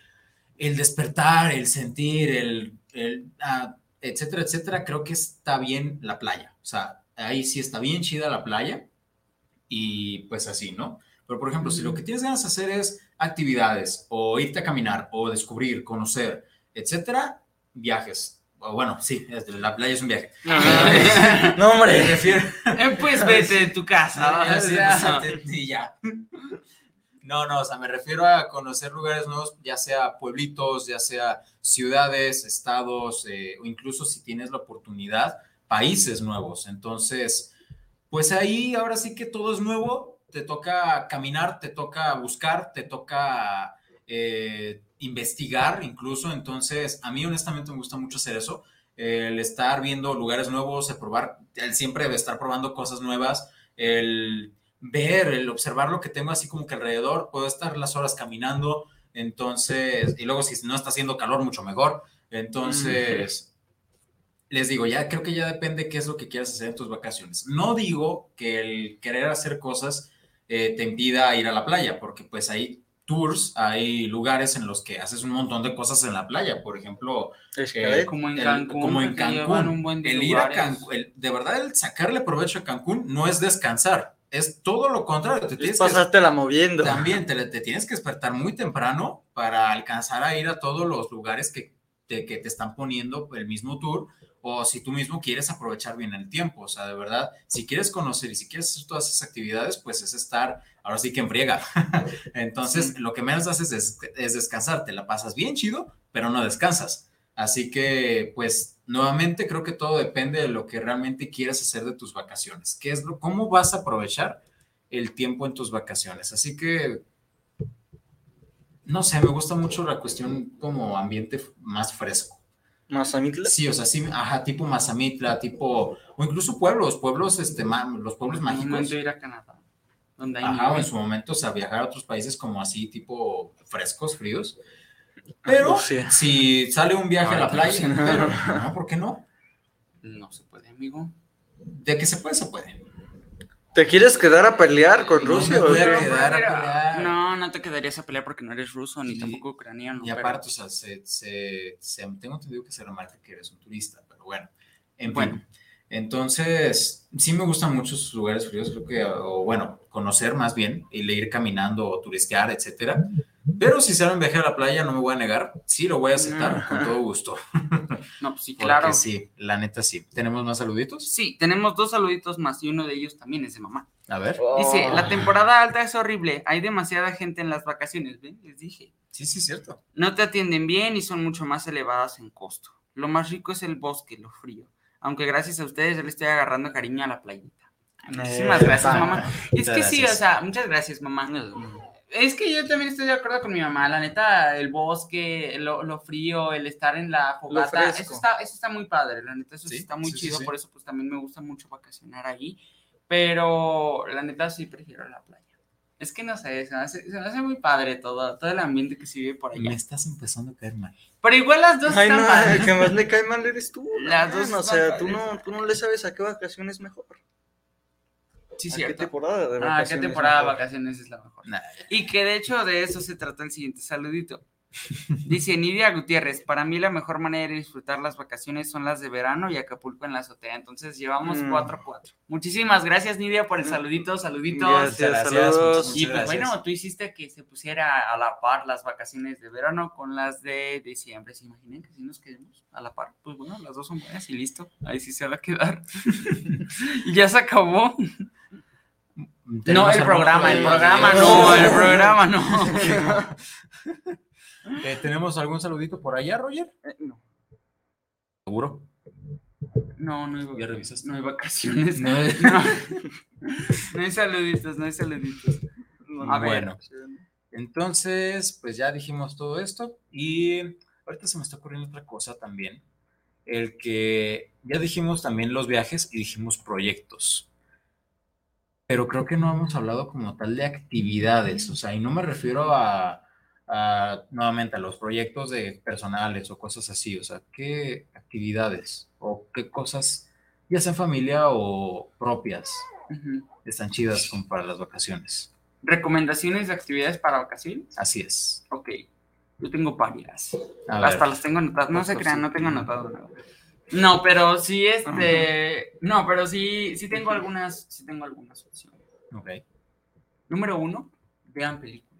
el despertar, el sentir, el, el ah, etcétera, etcétera, creo que está bien la playa. O sea, ahí sí está bien chida la playa y pues así, ¿no? Pero por ejemplo, si lo que tienes ganas de hacer es actividades o irte a caminar o descubrir, conocer, etcétera, viajes bueno, sí, la playa es un viaje. No, hombre. Me refiero... Eh, pues vete de tu casa. Ah, ya. No, no, o sea, me refiero a conocer lugares nuevos, ya sea pueblitos, ya sea ciudades, estados, eh, o incluso si tienes la oportunidad, países nuevos. Entonces, pues ahí ahora sí que todo es nuevo, te toca caminar, te toca buscar, te toca eh, investigar incluso. Entonces, a mí honestamente me gusta mucho hacer eso, el estar viendo lugares nuevos, el probar, el siempre estar probando cosas nuevas, el ver, el observar lo que tengo así como que alrededor, puedo estar las horas caminando, entonces, y luego si no está haciendo calor, mucho mejor. Entonces, les digo, ya creo que ya depende qué es lo que quieras hacer en tus vacaciones. No digo que el querer hacer cosas eh, te impida ir a la playa, porque pues ahí tours, hay lugares en los que haces un montón de cosas en la playa, por ejemplo, eh, como en Cancún, como en Cancún. el ir a Cancún, de verdad el sacarle provecho a Cancún no es descansar, es todo lo contrario. Te tienes pasártela moviendo. También te, te, tienes que despertar muy temprano para alcanzar a ir a todos los lugares que que te están poniendo el mismo tour o si tú mismo quieres aprovechar bien el tiempo. O sea, de verdad, si quieres conocer y si quieres hacer todas esas actividades, pues es estar, ahora sí que en friega. Entonces, lo que menos haces es, es, descansar, te la pasas bien chido, pero no descansas. Así que, pues, nuevamente creo que todo depende de lo que realmente quieras hacer de tus vacaciones. ¿Qué es lo, ¿Cómo vas a aprovechar el tiempo en tus vacaciones? Así que no sé, me gusta mucho la cuestión como ambiente más fresco. ¿Mazamitla? Sí, o sea, sí, ajá, tipo Mazamitla, tipo, o incluso pueblos, pueblos, este, los pueblos mágicos. ir a Canadá. Donde hay ajá, o en su momento, o sea, viajar a otros países como así, tipo frescos, fríos. Pero si sale un viaje a la playa, no, ¿por qué no? No se puede, amigo. De que se puede, se puede. ¿Te quieres quedar a pelear con Rusia? Quedar a pelear. no, no te quedarías a pelear porque no eres ruso ni tampoco ucraniano. Y aparte, o sea, se, se, tengo entendido que se remarca que eres un turista, pero bueno. En fin. Entonces, sí me gustan muchos lugares fríos, creo que, o bueno, conocer más bien, y ir caminando o turistear, etcétera. Pero si se van a viajar a la playa, no me voy a negar, sí lo voy a aceptar con todo gusto. No, pues sí, claro. sí, la neta sí. ¿Tenemos más saluditos? Sí, tenemos dos saluditos más y uno de ellos también es de mamá. A ver. Dice, la temporada alta es horrible, hay demasiada gente en las vacaciones, ¿ven? Les dije. Sí, sí, cierto. No te atienden bien y son mucho más elevadas en costo. Lo más rico es el bosque, lo frío. Aunque gracias a ustedes yo le estoy agarrando cariño a la playita. Muchísimas eh, gracias, mamá. Es que sí, o sea, muchas gracias, mamá. Es que yo también estoy de acuerdo con mi mamá. La neta, el bosque, lo, frío, el estar en la fogata, eso está, eso está muy padre. La neta, eso está muy chido. por eso, pues también me gusta mucho vacacionar ahí. Pero la neta, sí prefiero la playa. Es que no sé, se me hace, se hace muy padre todo, todo el ambiente que se vive por allá. Me estás empezando a caer mal. Pero igual las dos Ay, no, el que más le cae mal eres tú. Las dos. o sea, tú no, tú no le sabes a qué vacaciones mejor. Sí, ¿A ¿Qué temporada de vacaciones? Ah, ¿qué temporada de vacaciones es la mejor? Y que de hecho de eso se trata el siguiente saludito. Dice Nidia Gutiérrez, para mí la mejor manera de disfrutar las vacaciones son las de verano y Acapulco en la azotea. Entonces llevamos 4 a 4. Muchísimas gracias Nidia por el saludito, saluditos. Gracias, saludos. Y pues bueno, tú hiciste que se pusiera a la par las vacaciones de verano con las de diciembre. ¿Se imaginan que si nos quedemos a la par? Pues bueno, las dos son buenas y listo. Ahí sí se va a quedar. y ya se acabó. No, el programa, el programa no, el programa no. Eh, ¿Tenemos algún saludito por allá, Roger? Eh, no. ¿Seguro? No, no hay, ¿Ya revisas? No hay vacaciones. No hay, no, hay saluditos, no hay saluditos. A bueno, entonces, pues ya dijimos todo esto y ahorita se me está ocurriendo otra cosa también. El que ya dijimos también los viajes y dijimos proyectos pero creo que no hemos hablado como tal de actividades, o sea, y no me refiero a, nuevamente a los proyectos de personales o cosas así, o sea, qué actividades o qué cosas, ya sean familia o propias, están chidas como para las vacaciones. ¿Recomendaciones de actividades para vacaciones? Así es. Ok, yo tengo varias. Hasta las tengo anotadas, no se crean, no tengo anotado nada. No, pero sí, este. No, pero sí, sí tengo algunas, sí tengo algunas opciones. Ok. Número uno, vean películas.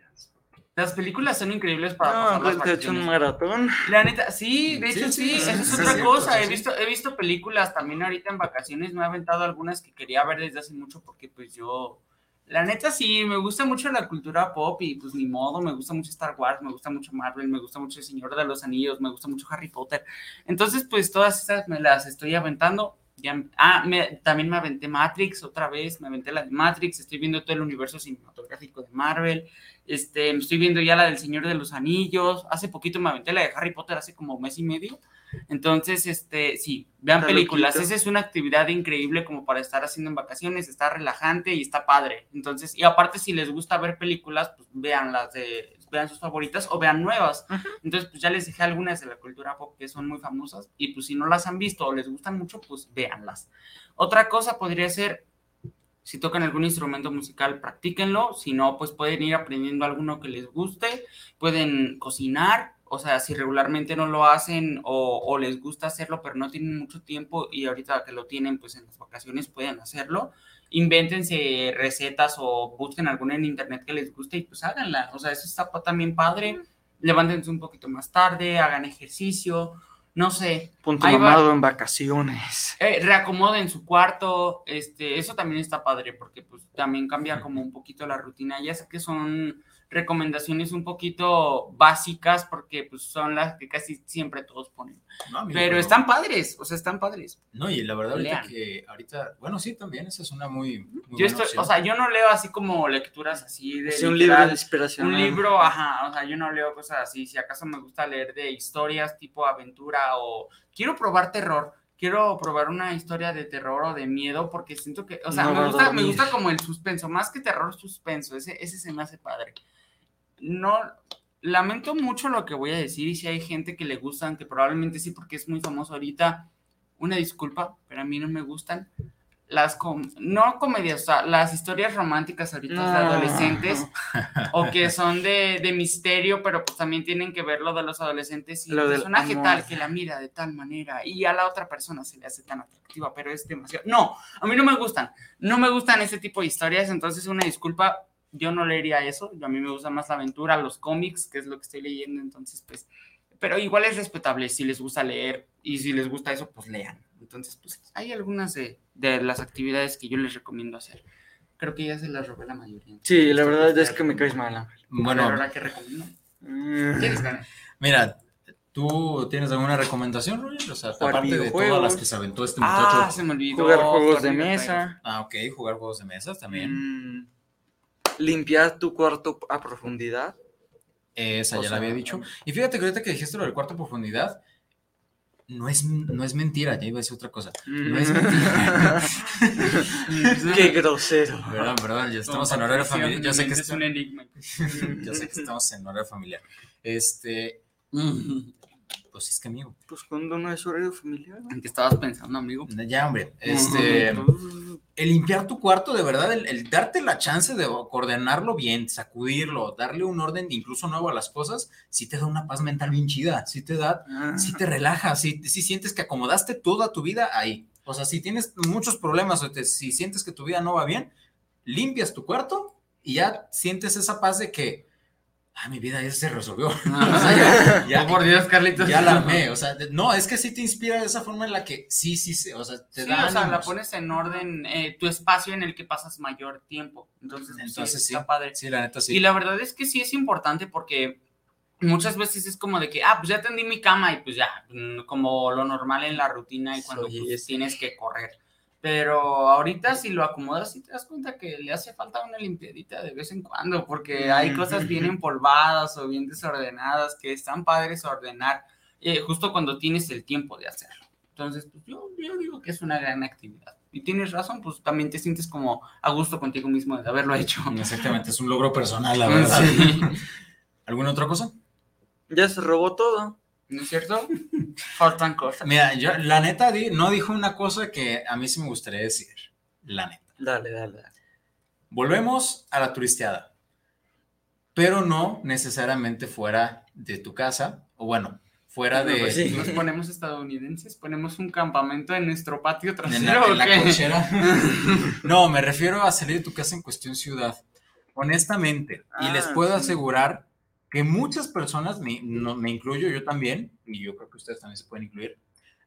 Las películas son increíbles para no, pasar hecho un maratón. La neta, sí, de hecho sí, esa es otra cosa. he visto, he visto películas también ahorita en vacaciones, me he aventado algunas que quería ver desde hace mucho porque pues yo la neta sí, me gusta mucho la cultura pop y pues ni modo, me gusta mucho Star Wars, me gusta mucho Marvel, me gusta mucho El Señor de los Anillos, me gusta mucho Harry Potter. Entonces, pues todas esas me las estoy aventando. Ya, ah, también me aventé Matrix otra vez, me aventé la de Matrix, estoy viendo todo el universo cinematográfico de Marvel, este, estoy viendo ya la del Señor de los Anillos, hace poquito me aventé la de Harry Potter hace como mes y medio, entonces, este, sí, vean películas. Esa es una actividad increíble como para estar haciendo en vacaciones, está relajante y está padre. Entonces, y aparte, si les gusta ver películas, pues vean las de, vean sus favoritas o vean nuevas. Entonces, pues ya les dejé algunas de la cultura pop que son muy famosas y pues si no las han visto o les gustan mucho, pues véanlas. Otra cosa podría ser si tocan algún instrumento musical, practíquenlo. Si no, pues pueden ir aprendiendo alguno que les guste. Pueden cocinar, o sea, si regularmente no lo hacen o, les gusta hacerlo, pero no tienen mucho tiempo y ahorita que lo tienen, pues en las vacaciones pueden hacerlo, invéntense recetas o busquen alguna en internet que les guste y pues háganla. O sea, eso está también padre. Levántense un poquito más tarde, hagan ejercicio, no sé. Punto mamado en vacaciones. Eh, reacomoden su cuarto, este, eso también está padre porque pues también cambia como un poquito la rutina. Ya sé que son recomendaciones un poquito básicas porque pues, son las que casi siempre todos ponen. pero, están padres, o sea, están padres. No, y la verdad ahorita que ahorita, bueno, sí, también esa es una muy, yo estoy, o sea, yo no leo así como lecturas así de un libro de inspiración. Un libro, ajá, o sea, yo no leo cosas así, si acaso me gusta leer de historias tipo aventura o quiero probar terror, quiero probar una historia de terror o de miedo porque siento que, o sea, me, gusta, me gusta como el suspenso, más que terror, suspenso, ese, ese se me hace padre no, lamento mucho lo que voy a decir y si hay gente que le gustan, que probablemente sí porque es muy famoso ahorita, una disculpa, pero a mí no me gustan. las no comedias, o sea, las historias románticas ahorita de adolescentes o que son de, de, misterio, pero pues también tienen que ver lo de los adolescentes y el personaje tal que la mira de tal manera y a la otra persona se le hace tan atractiva, pero es demasiado. No, a mí no me gustan, no me gustan ese tipo de historias, entonces una disculpa, yo no leería eso, a mí me gusta más la aventura, los cómics, que es lo que estoy leyendo, entonces pues, pero igual es respetable si les gusta leer y si les gusta eso, pues lean. Entonces, pues hay algunas de, de las actividades que yo les recomiendo hacer. Creo que ya se las robé la mayoría. Sí, la verdad es que me caes mal, Bueno, ¿verdad que recomiendo? Mm. Mira, ¿Tú tienes alguna recomendación, Roger? O sea, aparte de todas las que se aventó este muchacho. Ah, se me olvidó. Jugar juegos de mesa. Ah, ok, jugar juegos de mesa también. Mm, limpiar tu cuarto a profundidad. Esa ya la había dicho. Y fíjate que ahorita que dijiste lo del cuarto a profundidad, no es, no es mentira, ya iba a decir otra cosa. No es mentira. Qué grosero. Perdón, perdón, ya estamos en horario familiar. Yo sé que es un enigma. Yo sé que estamos en horario familiar. Este. Pues es que, amigo. Pues cuando no es horario familiar. ¿En qué estabas pensando, amigo? Ya, hombre. Este. el limpiar tu cuarto, de verdad, el, darte la chance de ordenarlo bien, sacudirlo, darle un orden incluso nuevo a las cosas, sí te da una paz mental bien chida, sí te da, ah. sí te relaja, sí, sientes que acomodaste toda tu vida ahí. O sea, si tienes muchos problemas o si sientes que tu vida no va bien, limpias tu cuarto y ya sientes esa paz de que ah, mi vida ya se resolvió. Ah, ya, oh, por Dios, Carlitos. Ya la amé, o sea, no, es que sí te inspira de esa forma en la que sí, sí, sí o sea, te da. O sea, la pones en orden, eh, tu espacio en el que pasas mayor tiempo. Entonces, Entonces sí, está padre. Sí, la neta sí. Y la verdad es que sí es importante porque muchas veces es como de que, ah, pues ya tendí mi cama y pues ya, mm, como lo normal en la rutina y cuando pues, tienes que correr. Pero ahorita si lo acomodas y te das cuenta que le hace falta una limpiadita de vez en cuando, porque hay cosas bien empolvadas o bien desordenadas que están padres ordenar eh, justo cuando tienes el tiempo de hacerlo. Entonces, pues yo, yo, digo que es una gran actividad. Y tienes razón, pues también te sientes como a gusto contigo mismo de haberlo hecho. Exactamente, es un logro personal, la verdad. ¿Alguna otra cosa? Ya se robó todo. ¿No es cierto? Faltan cosas. Mira, yo, la neta, no dijo una cosa que a mí sí me gustaría decir. La neta. Dale, dale, dale. Volvemos a la turisteada. Pero no necesariamente fuera de tu casa, o bueno, fuera de. Pues Nos ponemos estadounidenses, ponemos un campamento en nuestro patio trasero. En la, cochera. no, me refiero a salir de tu casa en cuestión ciudad. Honestamente, y les ah, puedo asegurar que muchas personas, me, me incluyo yo también, y yo creo que ustedes también se pueden incluir,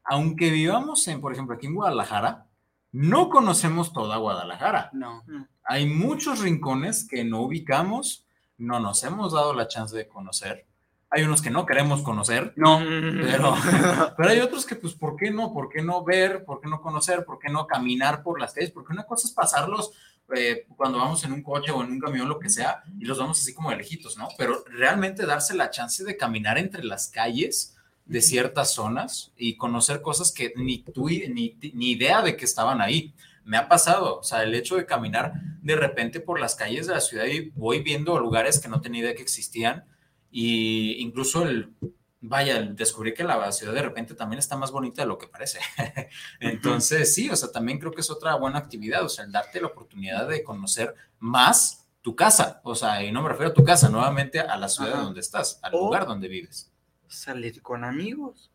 aunque vivamos en, por ejemplo, aquí en Guadalajara, no conocemos toda Guadalajara. No. Hay muchos rincones que no ubicamos, no nos hemos dado la chance de conocer. Hay unos que no queremos conocer. No. Pero, pero hay otros que, pues, ¿por qué no? ¿Por qué no ver? ¿Por qué no conocer? ¿Por qué no caminar por las calles? Porque una cosa es pasarlos eh, cuando vamos en un coche o en un camión, lo que sea, y los vamos así como de lejitos, ¿no? Pero realmente darse la chance de caminar entre las calles de ciertas zonas y conocer cosas que ni tú ni, ni idea de que estaban ahí. Me ha pasado, o sea, el hecho de caminar de repente por las calles de la ciudad y voy viendo lugares que no tenía idea que existían y incluso el vaya, descubrí que la ciudad de repente también está más bonita de lo que parece. Entonces, sí, o sea, también creo que es otra buena actividad, o sea, el darte la oportunidad de conocer más tu casa, o sea, y no me refiero a tu casa, nuevamente a la ciudad donde estás, al lugar donde vives. Salir con amigos.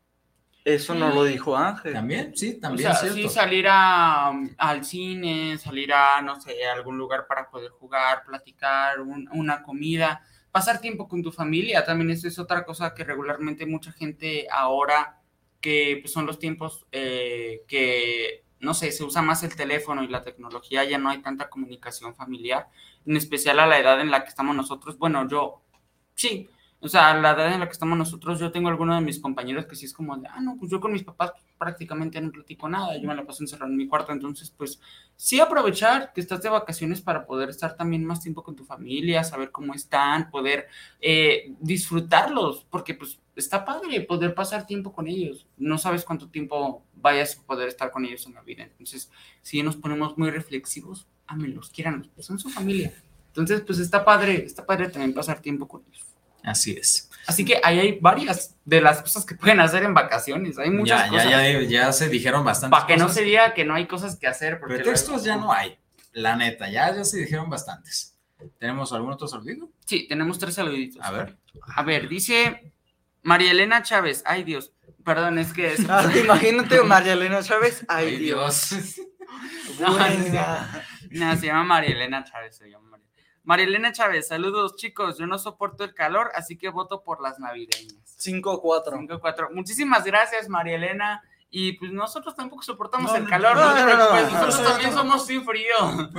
Eso no lo dijo Ángel. También, sí, también. O sí, salir a, al cine, salir a, no sé, a algún lugar para poder jugar, platicar, una comida pasar tiempo con tu familia, también eso es otra cosa que regularmente mucha gente ahora, que pues, son los tiempos eh, que, no sé, se usa más el teléfono y la tecnología, ya no hay tanta comunicación familiar, en especial a la edad en la que estamos nosotros. Bueno, yo sí, o sea, la edad en la que estamos nosotros, yo tengo algunos de mis compañeros que sí es como de, ah, no, pues yo con mis papás prácticamente no platico nada, yo me la paso encerrado en mi cuarto, entonces, pues sí aprovechar que estás de vacaciones para poder estar también más tiempo con tu familia, saber cómo están, poder eh, disfrutarlos, porque pues está padre poder pasar tiempo con ellos, no sabes cuánto tiempo vayas a poder estar con ellos en la vida, entonces, si nos ponemos muy reflexivos, ámenlos, quieran, pues son su familia. Entonces, pues está padre, está padre también pasar tiempo con ellos. Así es. Así que ahí hay varias de las cosas que pueden hacer en vacaciones. Hay muchas ya, cosas. Ya, ya, se dijeron bastante. Para que no se diga que no hay cosas que hacer. Porque Pretextos ya no hay. La neta, ya, ya se dijeron bastantes. ¿Tenemos algún otro saludito? Sí, tenemos tres saluditos. A ver. A ver, dice María Elena Chávez. Ay, Dios. Perdón, es que es... Ah, imagínate María Elena Chávez. Ay, Dios. no, no, se llama María Elena Chávez. Se llama Elena Chávez, saludos chicos. Yo no soporto el calor, así que voto por las navideñas. 5-4. 5-4. Muchísimas gracias, María Elena. Y pues nosotros tampoco soportamos el calor. No, no, no, pues nosotros también somos sin frío.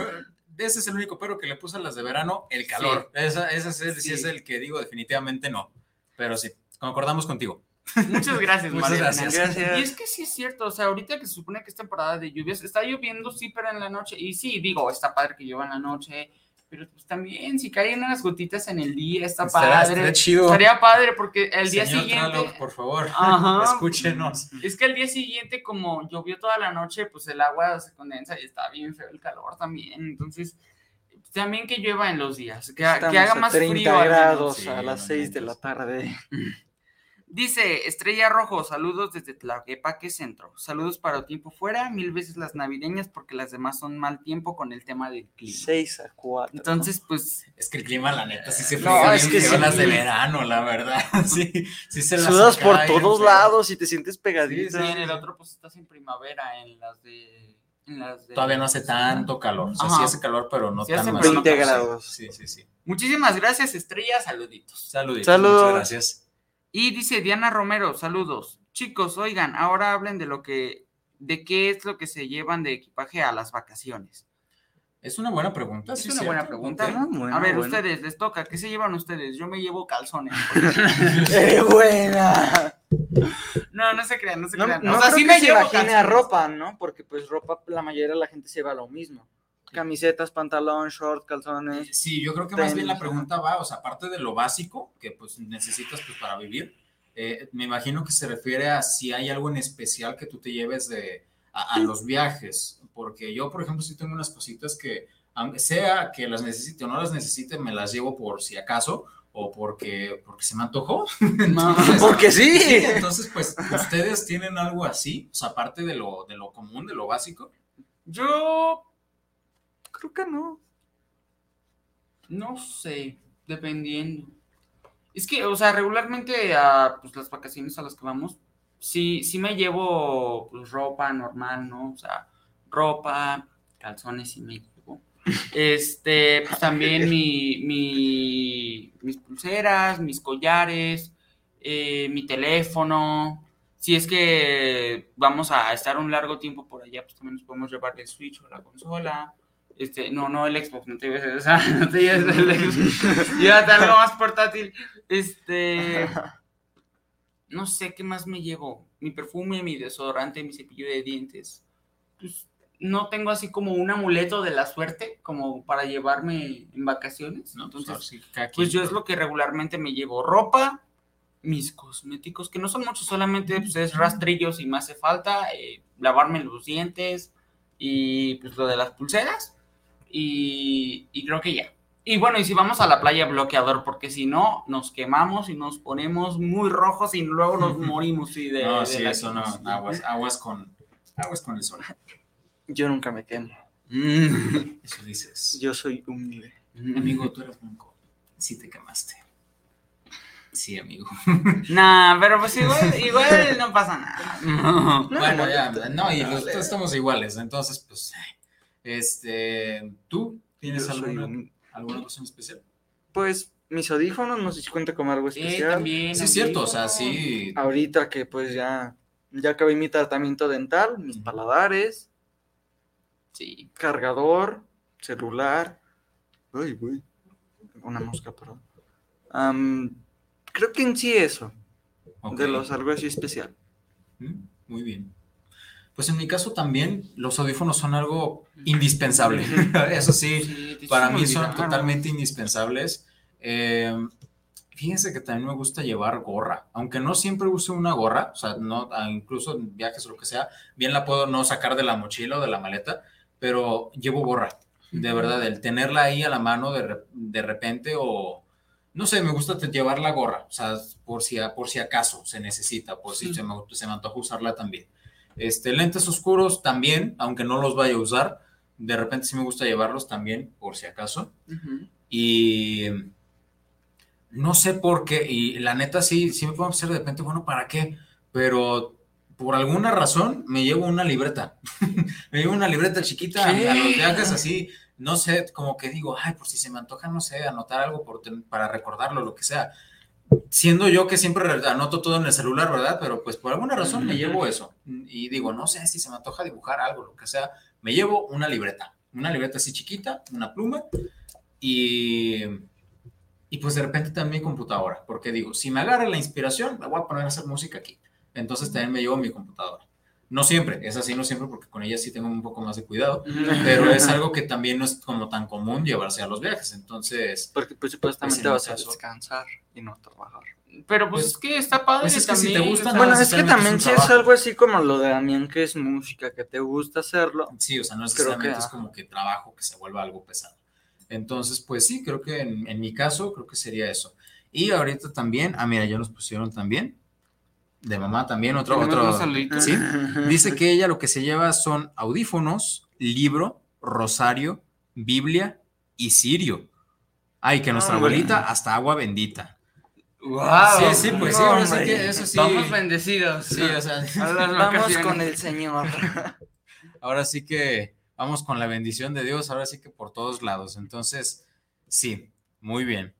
Ese es el único pero que le puse a las de verano, el calor. Ese, es el, sí. es el que digo, definitivamente no. Pero sí, concordamos contigo. Muchas gracias, Muchas gracias. gracias. Y es que sí es cierto, o sea, ahorita que se supone que es temporada de lluvias, está lloviendo, sí, pero en la noche. Y sí, digo, está padre que llueva en la noche pero pues también, si caen unas gotitas en el día, está padre. chido. Estaría padre porque el día siguiente. Por favor, escúchenos. Es que el día siguiente, como llovió toda la noche, pues el agua se condensa y está bien feo el calor también. Entonces, también que llueva en los días, que, que haga más 30 frío. grados a las 6 de la tarde. Dice Estrella Rojo, saludos desde Tlaquepaque Centro. Saludos para tiempo fuera, mil veces las navideñas porque las demás son mal tiempo con el tema del clima. 6 a 4. Entonces, pues. Es que el clima, la neta, sí se no, es que son las de verano, la verdad. sí, sí se las Sudas por todos lados y te sientes pegadito. Sí, en el otro, pues estás en primavera, en las de. Todavía no hace tanto calor. O sea, sí hace calor, pero no tan 20 grados. Sí, sí, sí. Muchísimas gracias, Estrella. Saluditos. Saluditos. Saludos. Muchas gracias. Y dice Diana Romero, saludos. Chicos, oigan, ahora hablen de lo que, de qué es lo que se llevan de equipaje a las vacaciones. Es una buena pregunta. Es una buena pregunta. a ver, ustedes, les toca. ¿Qué se llevan ustedes? Yo me llevo calzones. ¡Qué buena! No, no se crean, no se crean. No, o sea, sí me llevo a ropa, ¿no? Porque pues ropa, la mayoría de la gente se lleva lo mismo. Camisetas, pantalón, short, calzones. Sí, yo creo que más bien la pregunta va, o sea, aparte de lo básico que pues necesitas pues para vivir, eh, me imagino que se refiere a si hay algo en especial que tú te lleves de, a, los viajes, porque yo, por ejemplo, sí tengo unas cositas que, aunque sea que las necesite o no las necesite, me las llevo por si acaso, o porque, porque se me antojó. porque sí. sí. Entonces, pues, ¿ustedes tienen algo así? O sea, aparte de lo, de lo común, de lo básico. Yo Creo que no. No sé, dependiendo. Es que, o sea, regularmente a pues, las vacaciones a las que vamos, sí, sí me llevo pues, ropa normal, ¿no? O sea, ropa, calzones y me. Este, pues también mi, mi, mis pulseras, mis collares, eh, mi teléfono. Si es que vamos a estar un largo tiempo por allá, pues también nos podemos llevar el Switch o la consola. Este, no, no el Xbox, no te lleves, o sea, no te lleves el Xbox. Llévate algo más portátil. Este. No sé qué más me llevo. Mi perfume, mi desodorante, mi cepillo de dientes. Pues no tengo así como un amuleto de la suerte como para llevarme en vacaciones. Pues, Entonces, pues yo es lo que regularmente me llevo. Ropa, mis cosméticos, que no son muchos, solamente pues, es rastrillos y me hace falta. Eh, lavarme los dientes y pues lo de las pulseras y, creo que ya. Y bueno, y si vamos a la playa, bloqueador, porque si no, nos quemamos y nos ponemos muy rojos y luego nos morimos. Sí, de, no, sí, eso no. Aguas, aguas, con, aguas con el sol. Yo nunca me quemo. Eso dices. Yo soy humilde. Amigo, tú eres blanco. Sí te quemaste. Sí, amigo. Nah, pero pues igual, igual no pasa nada. bueno, ya, no, y todos estamos iguales, entonces, pues, este, ¿tú tienes alguna, alguna cosa especial? Pues mis audífonos, no sé si cuenta como algo especial. sí, es cierto, o sea, sí. Ahorita que pues ya, ya acabé mi tratamiento dental, mis paladares. Sí. Cargador, celular. Uy, uy. Una mosca, perdón. creo que en sí eso. De los algo así especial. Mm, muy bien. Pues en mi caso también los audífonos son algo indispensable. Eso sí, para mí son totalmente indispensables. Em, fíjense que también me gusta llevar gorra, aunque no siempre use una gorra, o sea, no, incluso en viajes o lo que sea, bien la puedo no sacar de la mochila o de la maleta, pero llevo gorra, de verdad, el tenerla ahí a la mano de, de repente o, no sé, me gusta llevar la gorra, o sea, por si, por si acaso se necesita, por si se me, se me antoja usarla también. Este, lentes oscuros también, aunque no los vaya a usar, de repente sí me gusta llevarlos también, por si acaso. Y no sé por qué, y la neta sí, sí me puedo hacer de repente, bueno, ¿para qué? Pero por alguna razón me llevo una libreta. me llevo una libreta chiquita a los viajes así, no sé, como que digo, ay, por si se me antoja, no sé, anotar algo por, para recordarlo, lo que sea. Siendo yo que siempre anoto todo en el celular, ¿verdad? Pero pues por alguna razón me llevo eso. Y digo, no sé si se me antoja dibujar algo, lo que sea, me llevo una libreta. Una libreta así chiquita, una pluma y y pues de repente también computadora, porque digo, si me agarra la inspiración, me voy a poner a hacer música aquí. Entonces también me llevo mi computadora. No siempre, es así, no siempre, porque con ella sí tengo un poco más de cuidado, pero es algo que también no es como tan común llevarse a los viajes, entonces... Porque pues supuestamente pues, vas a descansar y no trabajar. Pero pues, pues, es que está padre. Pues es que si te gusta. bueno, es que también si es algo así como lo de Damián, que es música, que te gusta hacerlo. Sí, o sea, no es necesariamente es como que trabajo que se vuelva algo pesado. Entonces, pues sí, creo que en, mi caso, creo que sería eso. Y ahorita también, ah, mira, ya nos pusieron también, de mamá también, otro, otro, ¿sí? Dice que ella lo que se lleva son audífonos, libro, rosario, Biblia y cirio. Ay, que nuestra ah, abuelita hasta agua bendita. Wow, sí, sí, pues sí, que eso sí. Vamos bendecidos. Sí, o sea, vamos con el Señor. Ahora sí que vamos con la bendición de Dios, ahora sí que por todos lados. Entonces, sí, muy bien.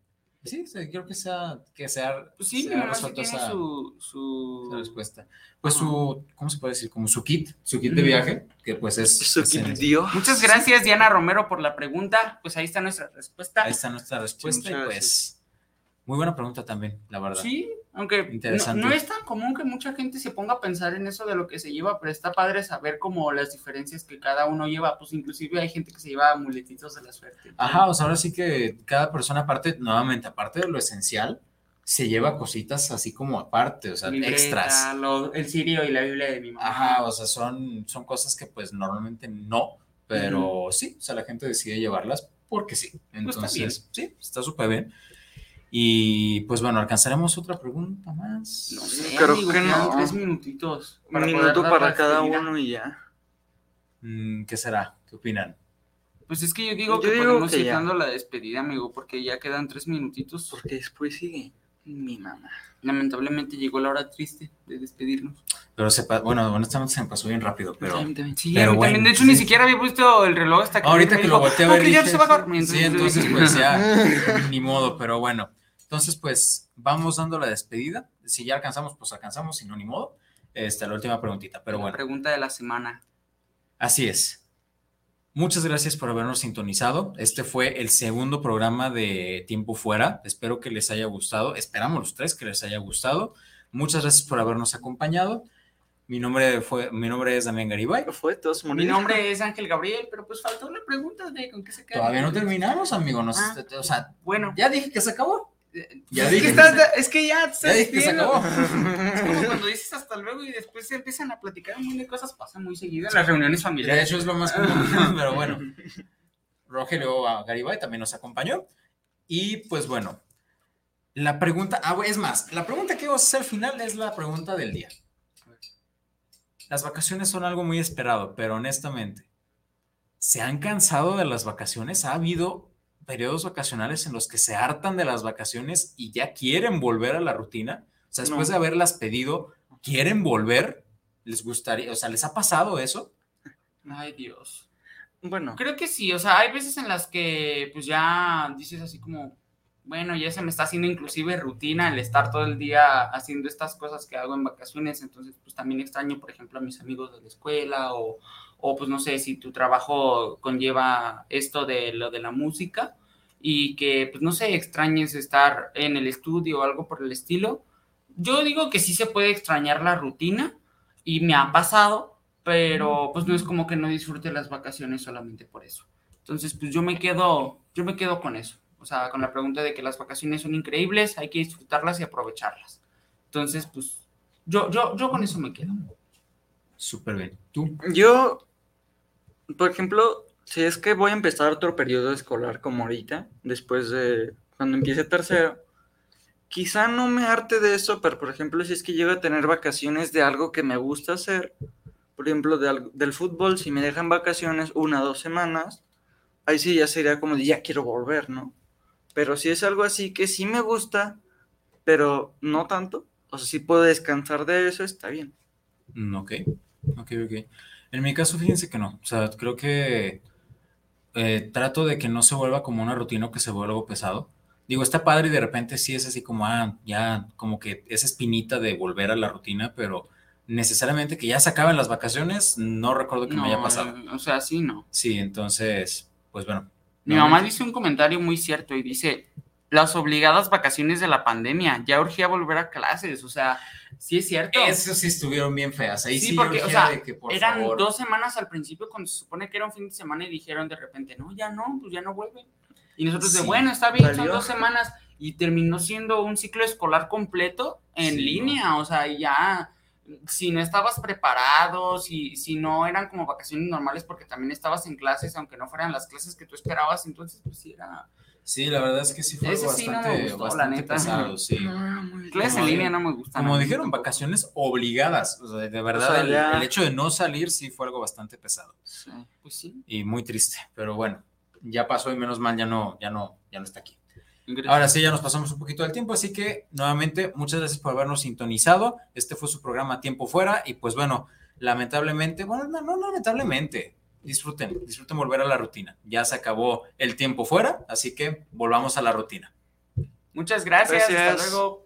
Sí, creo que sea, que sea, pues sí, resuelto esa, su, respuesta. Pues su, ¿cómo se puede decir? Como su kit, su kit de viaje, que pues es... Su kit Dios. Muchas gracias, Diana Romero, por la pregunta. Pues ahí está nuestra respuesta. Ahí está nuestra respuesta y pues... Muy buena pregunta también, la verdad. Sí, aunque no, es tan común que mucha gente se ponga a pensar en eso de lo que se lleva, pero está padre saber como las diferencias que cada uno lleva. Pues inclusive hay gente que se lleva muletitos de la suerte. Ajá, o sea, ahora sí que cada persona aparte, nuevamente, aparte de lo esencial, se lleva cositas así como aparte, o sea, extras. el sirio y la Biblia de mi mamá. Ajá, o sea, son, son cosas que pues normalmente no, pero sí, o sea, la gente decide llevarlas porque sí. Pues Entonces, sí, está súper bien. Y pues bueno, ¿alcanzaremos otra pregunta más? No sé, creo que no. Tres minutitos. Un minuto para cada uno y ya. Mm, ¿Qué será? ¿Qué opinan? Pues es que yo digo que podemos ir dando la despedida, amigo, porque ya quedan tres minutitos. Porque después sigue mi mamá. Lamentablemente llegó la hora triste de despedirnos. Pero sepa, bueno, honestamente se me pasó bien rápido, pero. Sí, pero bueno, De hecho, ni siquiera había puesto el reloj hasta que. Ahorita que lo volteé a ver. ya se va a sí, entonces, pues ya, ni modo, pero bueno. Entonces, pues vamos dando la despedida. Si ya alcanzamos, pues alcanzamos, si no, ni modo. Esta, la última preguntita, pero bueno. Pregunta de la semana. Así es. Muchas gracias por habernos sintonizado. Este fue el segundo programa de Tiempo Fuera. Espero que les haya gustado. Esperamos los tres que les haya gustado. Muchas gracias por habernos acompañado. Mi nombre fue, mi nombre es Damián Garibay. Fue todos Mi nombre es Ángel Gabriel, pero pues faltó una pregunta de con qué se queda. Todavía no terminamos, amigo. Ah, o sea, bueno, ya dije que se acabó. Ya es, que estás, es que ya, ya dije que se acabó. Es como cuando dices hasta luego y después se empiezan a platicar un montón de cosas, pasa muy seguido en las reuniones familiares. De hecho, es lo más común, pero bueno. Rogelio Garibay también nos acompañó. Y pues bueno, la pregunta, ah, es más, la pregunta que vamos a hacer al final es la pregunta del día. Las vacaciones son algo muy esperado, pero honestamente, ¿se han cansado de las vacaciones? ¿Ha habido periodos vacacionales en los que se hartan de las vacaciones y ya quieren volver a la rutina? O sea, después de haberlas pedido, ¿quieren volver? ¿Les gustaría? O sea, ¿les ha pasado eso? Ay, Dios. Bueno. Creo que sí, o sea, hay veces en las que pues ya dices así como, bueno, ya se me está haciendo inclusive rutina el estar todo el día haciendo estas cosas que hago en vacaciones, entonces pues también extraño, por ejemplo, a mis amigos de la escuela o, o pues no sé si tu trabajo conlleva esto de lo de la música y que pues no sé, extrañes estar en el estudio o algo por el estilo. Yo digo que sí se puede extrañar la rutina y me ha pasado, pero pues no es como que no disfrute las vacaciones solamente por eso. Entonces, pues yo me quedo, yo me quedo con eso. O sea, con la pregunta de que las vacaciones son increíbles, hay que disfrutarlas y aprovecharlas. Entonces, pues yo, yo, yo con eso me quedo. Súper bien. ¿Tú? Yo, por ejemplo, si es que voy a empezar otro periodo escolar como ahorita, después de cuando empiece tercero, quizá no me arte de eso, pero por ejemplo, si es que llego a tener vacaciones de algo que me gusta hacer, por ejemplo, del fútbol, si me dejan vacaciones una o dos semanas, ahí sí ya sería como de ya quiero volver, ¿no? Pero si es algo así que sí me gusta, pero no tanto, o sea, si puedo descansar de eso, está bien. Mm, ok, ok, ok. En mi caso, fíjense que no, o sea, creo que eh, trato de que no se vuelva como una rutina o que se vuelva algo pesado. Digo, está padre y de repente sí es así como, ah, ya, como que esa espinita de volver a la rutina, pero necesariamente que ya se acaben las vacaciones, no recuerdo que me haya pasado. O sea, sí, no. Sí, entonces, pues bueno. Mi mamá dice un comentario muy cierto y dice, las obligadas vacaciones de la pandemia, ya urgía volver a clases, o sea, sí es cierto. Eso sí estuvieron bien feas, ahí sí, porque, o sea, eran dos semanas al principio cuando se supone que era un fin de semana y dijeron de repente, no, ya no, pues ya no vuelven. Y nosotros de, bueno, está bien, son dos semanas y terminó siendo un ciclo escolar completo en línea, o sea, ya si no estabas preparado, si, si no eran como vacaciones normales porque también estabas en clases, aunque no fueran las clases que tú esperabas, entonces pues sí era... Sí, la verdad es que sí fue algo bastante, bastante pesado, sí. clases en línea no me gustan. Como dijeron, vacaciones obligadas, o sea, de verdad, el, hecho de no salir sí fue algo bastante pesado. Sí, pues sí. Y muy triste, pero bueno, ya pasó y menos mal ya no, ya no, ya no está aquí. Ahora sí, ya nos pasamos un poquito del tiempo, así que nuevamente muchas gracias por habernos sintonizado. Este fue su programa Tiempo Fuera y pues bueno, lamentablemente, bueno, no, no lamentablemente, disfruten, disfruten volver a la rutina. Ya se acabó el tiempo fuera, así que volvamos a la rutina. Muchas gracias. hasta luego.